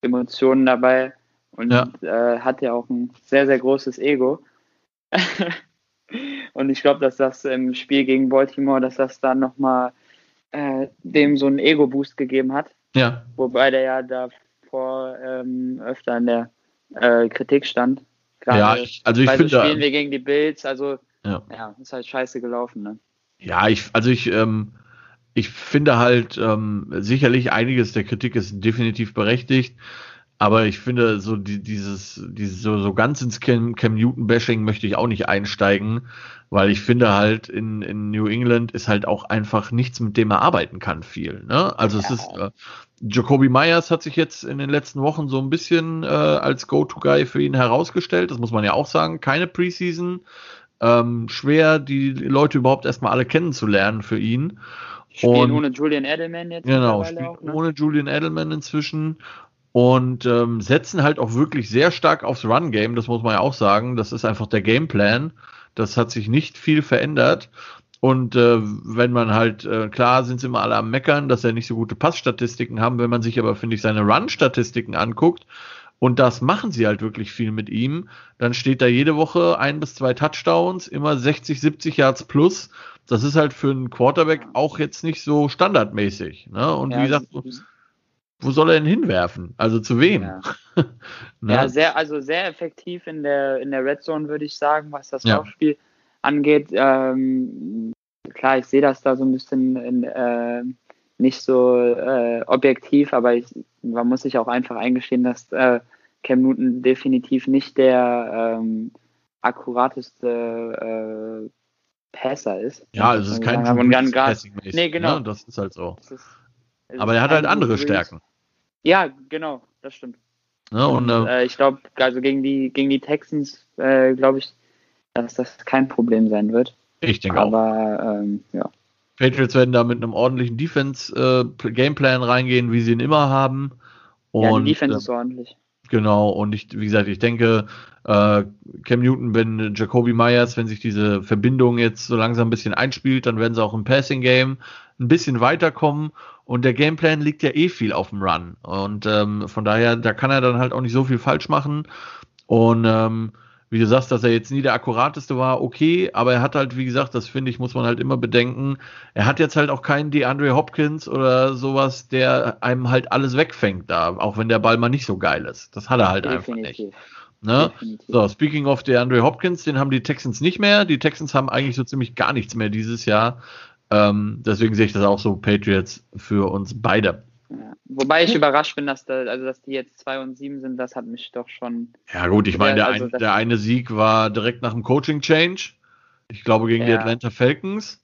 Speaker 2: Emotionen dabei und ja. Äh, hat ja auch ein sehr, sehr großes Ego. *laughs* Und ich glaube, dass das im Spiel gegen Baltimore, dass das dann nochmal äh, dem so einen Ego-Boost gegeben hat.
Speaker 1: Ja.
Speaker 2: Wobei der ja davor ähm, öfter in der äh, Kritik stand.
Speaker 1: Gerade ja, ich, also ich finde.
Speaker 2: So spielen wir gegen die Bills, also ja. ja, ist halt scheiße gelaufen, ne?
Speaker 1: Ja, ich, also ich, ähm, ich finde halt ähm, sicherlich einiges der Kritik ist definitiv berechtigt. Aber ich finde, so die, dieses, dieses so, so ganz ins Cam, Cam Newton-Bashing möchte ich auch nicht einsteigen, weil ich finde halt in, in New England ist halt auch einfach nichts, mit dem er arbeiten kann, viel. Ne? Also ja. es ist, äh, Jacoby Myers hat sich jetzt in den letzten Wochen so ein bisschen äh, als Go-To-Guy für ihn herausgestellt. Das muss man ja auch sagen. Keine Preseason. Ähm, schwer, die Leute überhaupt erstmal alle kennenzulernen für ihn.
Speaker 2: Spielen ohne Julian Edelman jetzt.
Speaker 1: Genau, spielen auch, ne? ohne Julian Edelman inzwischen und ähm, setzen halt auch wirklich sehr stark aufs Run-Game, das muss man ja auch sagen. Das ist einfach der Gameplan. Das hat sich nicht viel verändert. Und äh, wenn man halt, äh, klar sind sie immer alle am Meckern, dass er nicht so gute Passstatistiken haben, wenn man sich aber, finde ich, seine Run-Statistiken anguckt, und das machen sie halt wirklich viel mit ihm, dann steht da jede Woche ein bis zwei Touchdowns, immer 60, 70 Yards plus. Das ist halt für einen Quarterback auch jetzt nicht so standardmäßig. Ne? Und ja, wie gesagt, wo soll er denn hinwerfen? Also zu wem?
Speaker 2: Ja, *laughs* ne? ja sehr, also sehr effektiv in der, in der Red Zone, würde ich sagen, was das ja. Laufspiel angeht. Ähm, klar, ich sehe das da so ein bisschen in, äh, nicht so äh, objektiv, aber ich, man muss sich auch einfach eingestehen, dass äh, Cam Newton definitiv nicht der ähm, akkurateste äh, Passer ist.
Speaker 1: Ja, es ist kein
Speaker 2: Passing Nee, genau.
Speaker 1: Ne? Das ist halt so. Ist, aber er hat halt andere Stärken.
Speaker 2: Ja, genau, das stimmt.
Speaker 1: Ja, und, und
Speaker 2: äh, ich glaube, also gegen die, gegen die Texans, äh, glaube ich, dass das kein Problem sein wird.
Speaker 1: Ich denke auch.
Speaker 2: Aber ähm, ja.
Speaker 1: Patriots werden da mit einem ordentlichen Defense-Gameplan äh, reingehen, wie sie ihn immer haben.
Speaker 2: Und, ja, die Defense ist ordentlich.
Speaker 1: Genau, und ich, wie gesagt, ich denke, äh, Cam Newton, wenn Jacoby Myers, wenn sich diese Verbindung jetzt so langsam ein bisschen einspielt, dann werden sie auch im Passing Game ein bisschen weiterkommen und der Gameplan liegt ja eh viel auf dem Run. Und ähm, von daher, da kann er dann halt auch nicht so viel falsch machen. Und ähm, wie du sagst, dass er jetzt nie der akkurateste war, okay, aber er hat halt, wie gesagt, das finde ich, muss man halt immer bedenken, er hat jetzt halt auch keinen DeAndre Hopkins oder sowas, der einem halt alles wegfängt da, auch wenn der Ball mal nicht so geil ist. Das hat er halt Definitiv. einfach nicht. Ne? So, speaking of DeAndre Hopkins, den haben die Texans nicht mehr. Die Texans haben eigentlich so ziemlich gar nichts mehr dieses Jahr. Ähm, deswegen sehe ich das auch so Patriots für uns beide.
Speaker 2: Ja. Wobei ich überrascht bin, dass, da, also dass die jetzt 2 und 7 sind, das hat mich doch schon.
Speaker 1: Ja, gut, ich meine, der, also ein, der eine Sieg war direkt nach dem Coaching-Change. Ich glaube gegen ja. die Atlanta Falcons.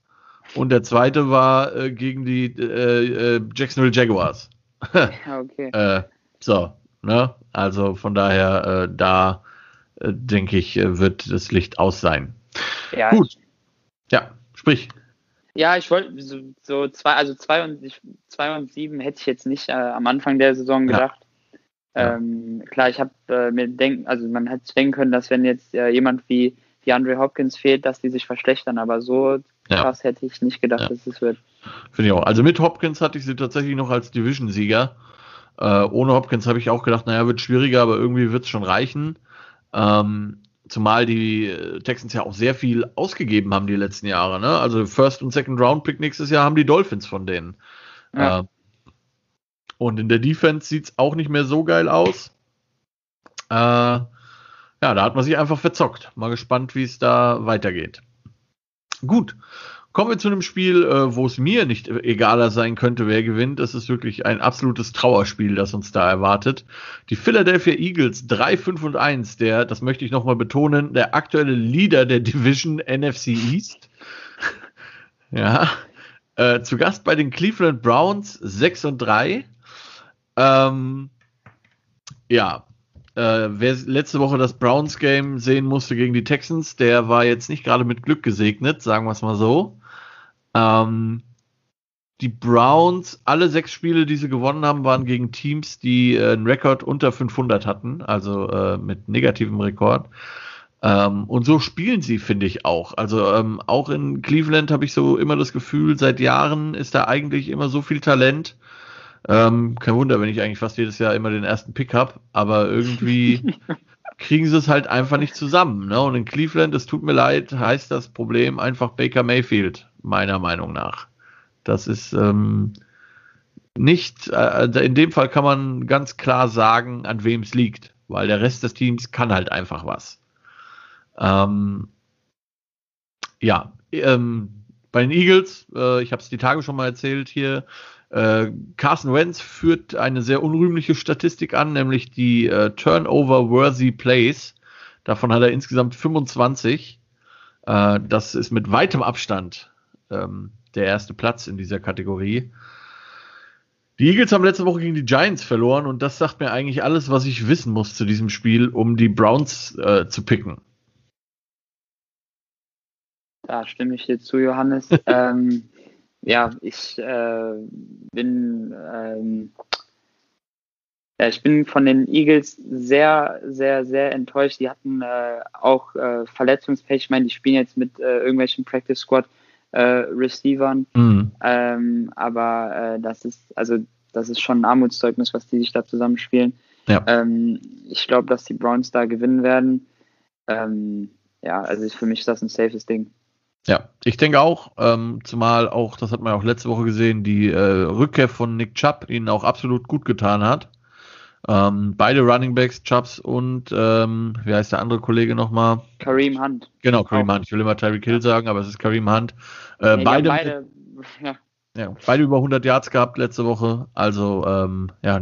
Speaker 1: Und der zweite war äh, gegen die äh, äh Jacksonville Jaguars. *laughs* okay. äh, so, ne? Also von daher, äh, da äh, denke ich, wird das Licht aus sein. Ja. Gut. Ja, sprich.
Speaker 2: Ja, ich wollte so, zwei, also zwei und, zwei und sieben hätte ich jetzt nicht am Anfang der Saison gedacht. Ja. Ähm, klar, ich habe äh, mir denken, also man hätte denken können, dass wenn jetzt äh, jemand wie, wie Andre Hopkins fehlt, dass die sich verschlechtern, aber so ja. krass hätte ich nicht gedacht, ja. dass es wird.
Speaker 1: Finde ich auch. Also mit Hopkins hatte ich sie tatsächlich noch als Division-Sieger. Äh, ohne Hopkins habe ich auch gedacht, naja, wird schwieriger, aber irgendwie wird es schon reichen. Ähm, zumal die äh, Texans ja auch sehr viel ausgegeben haben die letzten Jahre. Ne? Also First und Second Round Pick nächstes Jahr haben die Dolphins von denen. Ja. Äh, und in der Defense sieht es auch nicht mehr so geil aus. Äh, ja, da hat man sich einfach verzockt. Mal gespannt, wie es da weitergeht. Gut. Kommen wir zu einem Spiel, äh, wo es mir nicht egaler sein könnte, wer gewinnt. Es ist wirklich ein absolutes Trauerspiel, das uns da erwartet. Die Philadelphia Eagles 3, 5 und 1, der, das möchte ich nochmal betonen, der aktuelle Leader der Division NFC East. *laughs* ja. Äh, zu Gast bei den Cleveland Browns 6 und 3. Ähm, ja, äh, wer letzte Woche das Browns Game sehen musste gegen die Texans, der war jetzt nicht gerade mit Glück gesegnet, sagen wir es mal so. Ähm, die Browns, alle sechs Spiele, die sie gewonnen haben, waren gegen Teams, die äh, einen Rekord unter 500 hatten, also äh, mit negativem Rekord. Ähm, und so spielen sie, finde ich auch. Also ähm, auch in Cleveland habe ich so immer das Gefühl, seit Jahren ist da eigentlich immer so viel Talent ähm, kein Wunder, wenn ich eigentlich fast jedes Jahr immer den ersten Pick habe, aber irgendwie *laughs* kriegen sie es halt einfach nicht zusammen. Ne? Und in Cleveland, es tut mir leid, heißt das Problem einfach Baker Mayfield, meiner Meinung nach. Das ist ähm, nicht, äh, in dem Fall kann man ganz klar sagen, an wem es liegt, weil der Rest des Teams kann halt einfach was. Ähm, ja, ähm, bei den Eagles, äh, ich habe es die Tage schon mal erzählt hier, äh, Carson Wentz führt eine sehr unrühmliche Statistik an, nämlich die äh, Turnover-worthy Plays. Davon hat er insgesamt 25. Äh, das ist mit weitem Abstand ähm, der erste Platz in dieser Kategorie. Die Eagles haben letzte Woche gegen die Giants verloren und das sagt mir eigentlich alles, was ich wissen muss zu diesem Spiel, um die Browns äh, zu picken.
Speaker 2: Da stimme ich dir zu, Johannes. *laughs* ähm, ja, ich äh, bin ähm, ja, ich bin von den Eagles sehr, sehr, sehr enttäuscht. Die hatten äh, auch äh, Verletzungspech. Ich meine, die spielen jetzt mit äh, irgendwelchen Practice Squad äh, Receivern. Mhm. Ähm, aber äh, das ist, also das ist schon ein Armutszeugnis, was die sich da zusammenspielen. Ja. Ähm, ich glaube, dass die Browns da gewinnen werden. Ähm, ja, also für mich ist das ein safes Ding.
Speaker 1: Ja, ich denke auch, ähm, zumal auch, das hat man auch letzte Woche gesehen, die äh, Rückkehr von Nick Chubb ihnen auch absolut gut getan hat. Ähm, beide Running Backs, Chubbs und ähm, wie heißt der andere Kollege nochmal?
Speaker 2: Kareem Hunt.
Speaker 1: Genau, Kareem. Hunt. Ich will immer Tyreek Hill sagen, aber es ist Kareem Hunt. Äh, nee, beide, beide, ja. ja. beide über 100 Yards gehabt letzte Woche. Also, ähm, ja.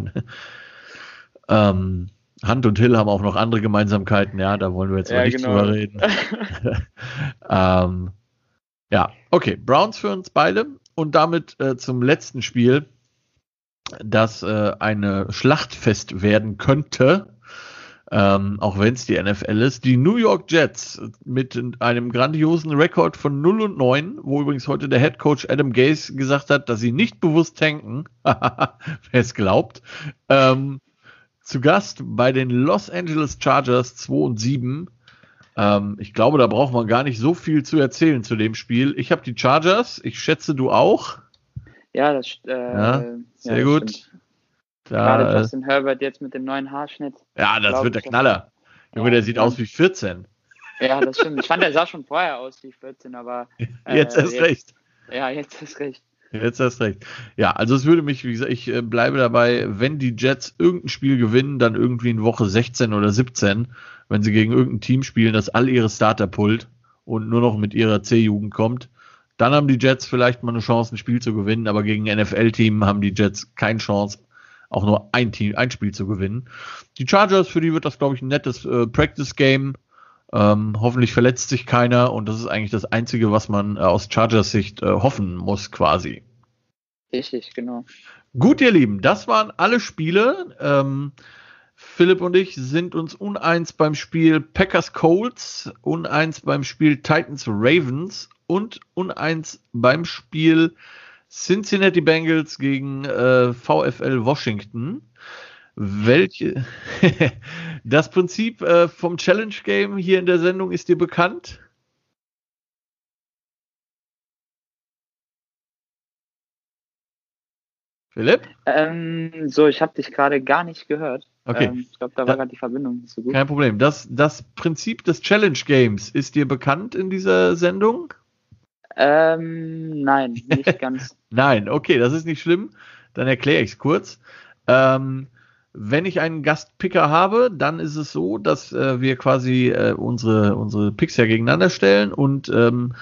Speaker 1: *laughs* ähm, Hunt und Hill haben auch noch andere Gemeinsamkeiten, ja, da wollen wir jetzt mal nicht genau. drüber reden. *laughs* *laughs* ähm, ja, okay. Browns für uns beide. Und damit äh, zum letzten Spiel, das äh, eine Schlachtfest werden könnte. Ähm, auch wenn es die NFL ist. Die New York Jets mit einem grandiosen Rekord von 0 und 9, wo übrigens heute der Head Coach Adam Gase gesagt hat, dass sie nicht bewusst tanken. *laughs* Wer es glaubt. Ähm, zu Gast bei den Los Angeles Chargers 2 und 7 ähm, ich glaube, da braucht man gar nicht so viel zu erzählen zu dem Spiel. Ich habe die Chargers, ich schätze du auch.
Speaker 2: Ja, das äh, ja,
Speaker 1: sehr ja, gut.
Speaker 2: Da, Gerade Justin Herbert jetzt mit dem neuen Haarschnitt.
Speaker 1: Ja, das wird der Knaller. Junge, der sieht aus wie 14.
Speaker 2: Ja, das stimmt. Ich fand, der sah schon vorher aus wie 14, aber. *laughs*
Speaker 1: Äh, jetzt erst recht.
Speaker 2: Ja, jetzt ist recht.
Speaker 1: Jetzt hast recht. Ja, also es würde mich, wie gesagt, ich äh, bleibe dabei, wenn die Jets irgendein Spiel gewinnen, dann irgendwie in Woche 16 oder 17, wenn sie gegen irgendein Team spielen, das all ihre Starter pullt und nur noch mit ihrer C-Jugend kommt, dann haben die Jets vielleicht mal eine Chance, ein Spiel zu gewinnen, aber gegen NFL-Team haben die Jets keine Chance, auch nur ein Team, ein Spiel zu gewinnen. Die Chargers, für die wird das, glaube ich, ein nettes äh, Practice-Game. Ähm, hoffentlich verletzt sich keiner und das ist eigentlich das Einzige, was man äh, aus Chargers Sicht äh, hoffen muss, quasi.
Speaker 2: Richtig, genau.
Speaker 1: Gut, ihr Lieben, das waren alle Spiele. Ähm, Philipp und ich sind uns uneins beim Spiel Packers Colts, uneins beim Spiel Titans Ravens und uneins beim Spiel Cincinnati Bengals gegen äh, VfL Washington. Welche *laughs* das Prinzip äh, vom Challenge Game hier in der Sendung ist dir bekannt?
Speaker 2: Philipp? Ähm, so, ich habe dich gerade gar nicht gehört.
Speaker 1: Okay.
Speaker 2: Ähm, ich glaube, da war gerade die Verbindung nicht so gut.
Speaker 1: Kein Problem. Das, das Prinzip des Challenge Games ist dir bekannt in dieser Sendung?
Speaker 2: Ähm, nein, nicht *laughs* ganz.
Speaker 1: nein, okay, das ist nicht schlimm. Dann erkläre ich es kurz. Ähm, wenn ich einen Gastpicker habe, dann ist es so, dass äh, wir quasi äh, unsere, unsere Picks ja gegeneinander stellen und ähm,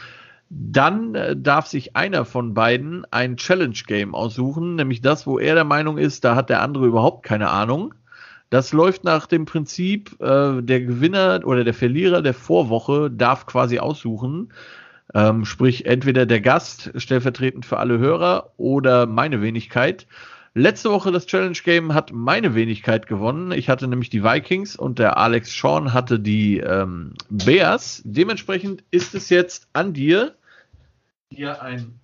Speaker 1: dann äh, darf sich einer von beiden ein Challenge-Game aussuchen, nämlich das, wo er der Meinung ist, da hat der andere überhaupt keine Ahnung. Das läuft nach dem Prinzip, äh, der Gewinner oder der Verlierer der Vorwoche darf quasi aussuchen, ähm, sprich entweder der Gast stellvertretend für alle Hörer oder meine Wenigkeit. Letzte Woche das Challenge Game hat meine Wenigkeit gewonnen. Ich hatte nämlich die Vikings und der Alex Sean hatte die ähm, Bears. Dementsprechend ist es jetzt an dir, dir ein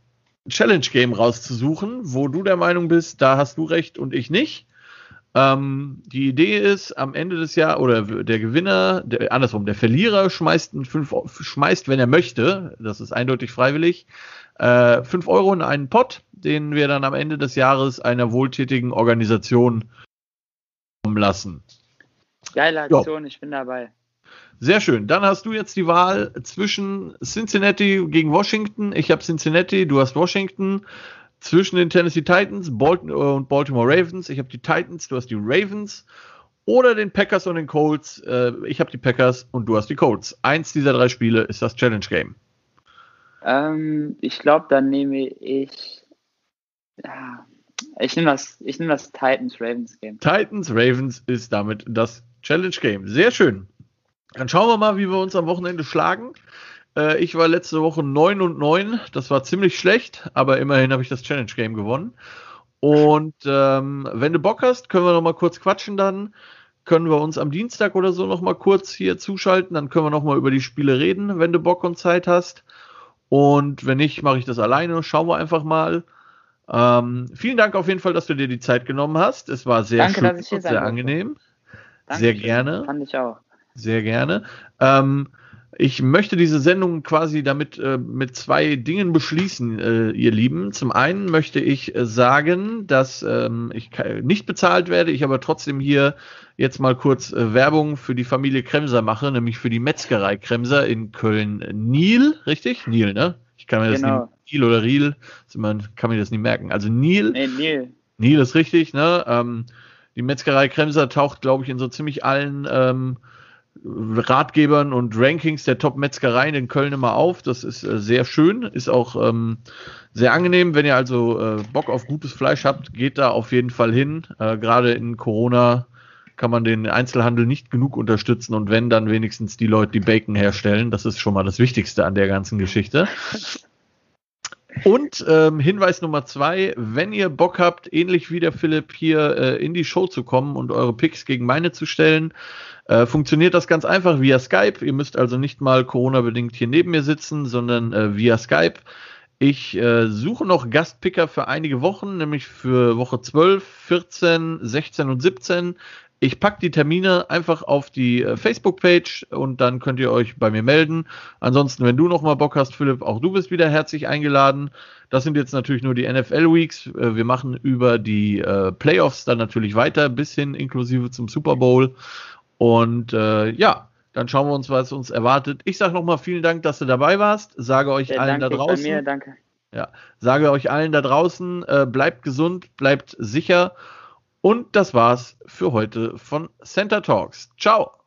Speaker 1: Challenge Game rauszusuchen, wo du der Meinung bist, da hast du recht und ich nicht. Ähm, die Idee ist, am Ende des Jahres, oder der Gewinner, der, andersrum, der Verlierer schmeißt, fünf, schmeißt, wenn er möchte, das ist eindeutig freiwillig, äh, 5 Euro in einen Pot, den wir dann am Ende des Jahres einer wohltätigen Organisation lassen.
Speaker 2: Geile Aktion, jo. ich bin dabei.
Speaker 1: Sehr schön. Dann hast du jetzt die Wahl zwischen Cincinnati gegen Washington. Ich habe Cincinnati, du hast Washington. Zwischen den Tennessee Titans äh, und Baltimore Ravens. Ich habe die Titans, du hast die Ravens. Oder den Packers und den Colts. Äh, ich habe die Packers und du hast die Colts. Eins dieser drei Spiele ist das Challenge Game.
Speaker 2: Ähm, ich glaube, dann nehme ich. Ja, ich nehme das, ich nehme das Titans Ravens Game.
Speaker 1: Titans Ravens ist damit das Challenge Game. Sehr schön. Dann schauen wir mal, wie wir uns am Wochenende schlagen. Äh, ich war letzte Woche 9 und 9. Das war ziemlich schlecht, aber immerhin habe ich das Challenge Game gewonnen. Und ähm, wenn du Bock hast, können wir noch mal kurz quatschen dann. Können wir uns am Dienstag oder so noch mal kurz hier zuschalten. Dann können wir noch mal über die Spiele reden, wenn du Bock und Zeit hast. Und wenn nicht, mache ich das alleine. Schauen wir einfach mal. Ähm, vielen Dank auf jeden Fall, dass du dir die Zeit genommen hast. Es war sehr Danke, schön und sehr angenehm. Danke, sehr gerne.
Speaker 2: Fand ich auch.
Speaker 1: Sehr gerne. Ähm, ich möchte diese Sendung quasi damit äh, mit zwei Dingen beschließen, äh, ihr Lieben. Zum einen möchte ich äh, sagen, dass ähm, ich nicht bezahlt werde, ich aber trotzdem hier jetzt mal kurz äh, Werbung für die Familie Kremser mache, nämlich für die Metzgerei Kremser in Köln-Niel, richtig? Niel, ne? Ich kann mir das genau. nicht, Niel oder Riel, man kann mir das nicht merken. Also Niel. Nee, Niel. Niel ist richtig, ne? Ähm, die Metzgerei Kremser taucht, glaube ich, in so ziemlich allen ähm, Ratgebern und Rankings der Top-Metzgereien in Köln immer auf. Das ist äh, sehr schön, ist auch ähm, sehr angenehm. Wenn ihr also äh, Bock auf gutes Fleisch habt, geht da auf jeden Fall hin. Äh, Gerade in Corona kann man den Einzelhandel nicht genug unterstützen und wenn, dann wenigstens die Leute, die Bacon herstellen. Das ist schon mal das Wichtigste an der ganzen Geschichte. Und ähm, Hinweis Nummer zwei, wenn ihr Bock habt, ähnlich wie der Philipp hier äh, in die Show zu kommen und eure Picks gegen meine zu stellen, äh, funktioniert das ganz einfach via Skype. Ihr müsst also nicht mal Corona-bedingt hier neben mir sitzen, sondern äh, via Skype. Ich äh, suche noch Gastpicker für einige Wochen, nämlich für Woche 12, 14, 16 und 17. Ich packe die Termine einfach auf die äh, Facebook-Page und dann könnt ihr euch bei mir melden. Ansonsten, wenn du noch mal Bock hast, Philipp, auch du bist wieder herzlich eingeladen. Das sind jetzt natürlich nur die NFL-Weeks. Äh, wir machen über die äh, Playoffs dann natürlich weiter, bis hin inklusive zum Super Bowl. Und äh, ja, dann schauen wir uns, was uns erwartet. Ich sage nochmal vielen Dank, dass du dabei warst. Sage euch ja, allen da draußen. Mir,
Speaker 2: danke.
Speaker 1: Ja, sage euch allen da draußen, äh, bleibt gesund, bleibt sicher. Und das war's für heute von Center Talks. Ciao.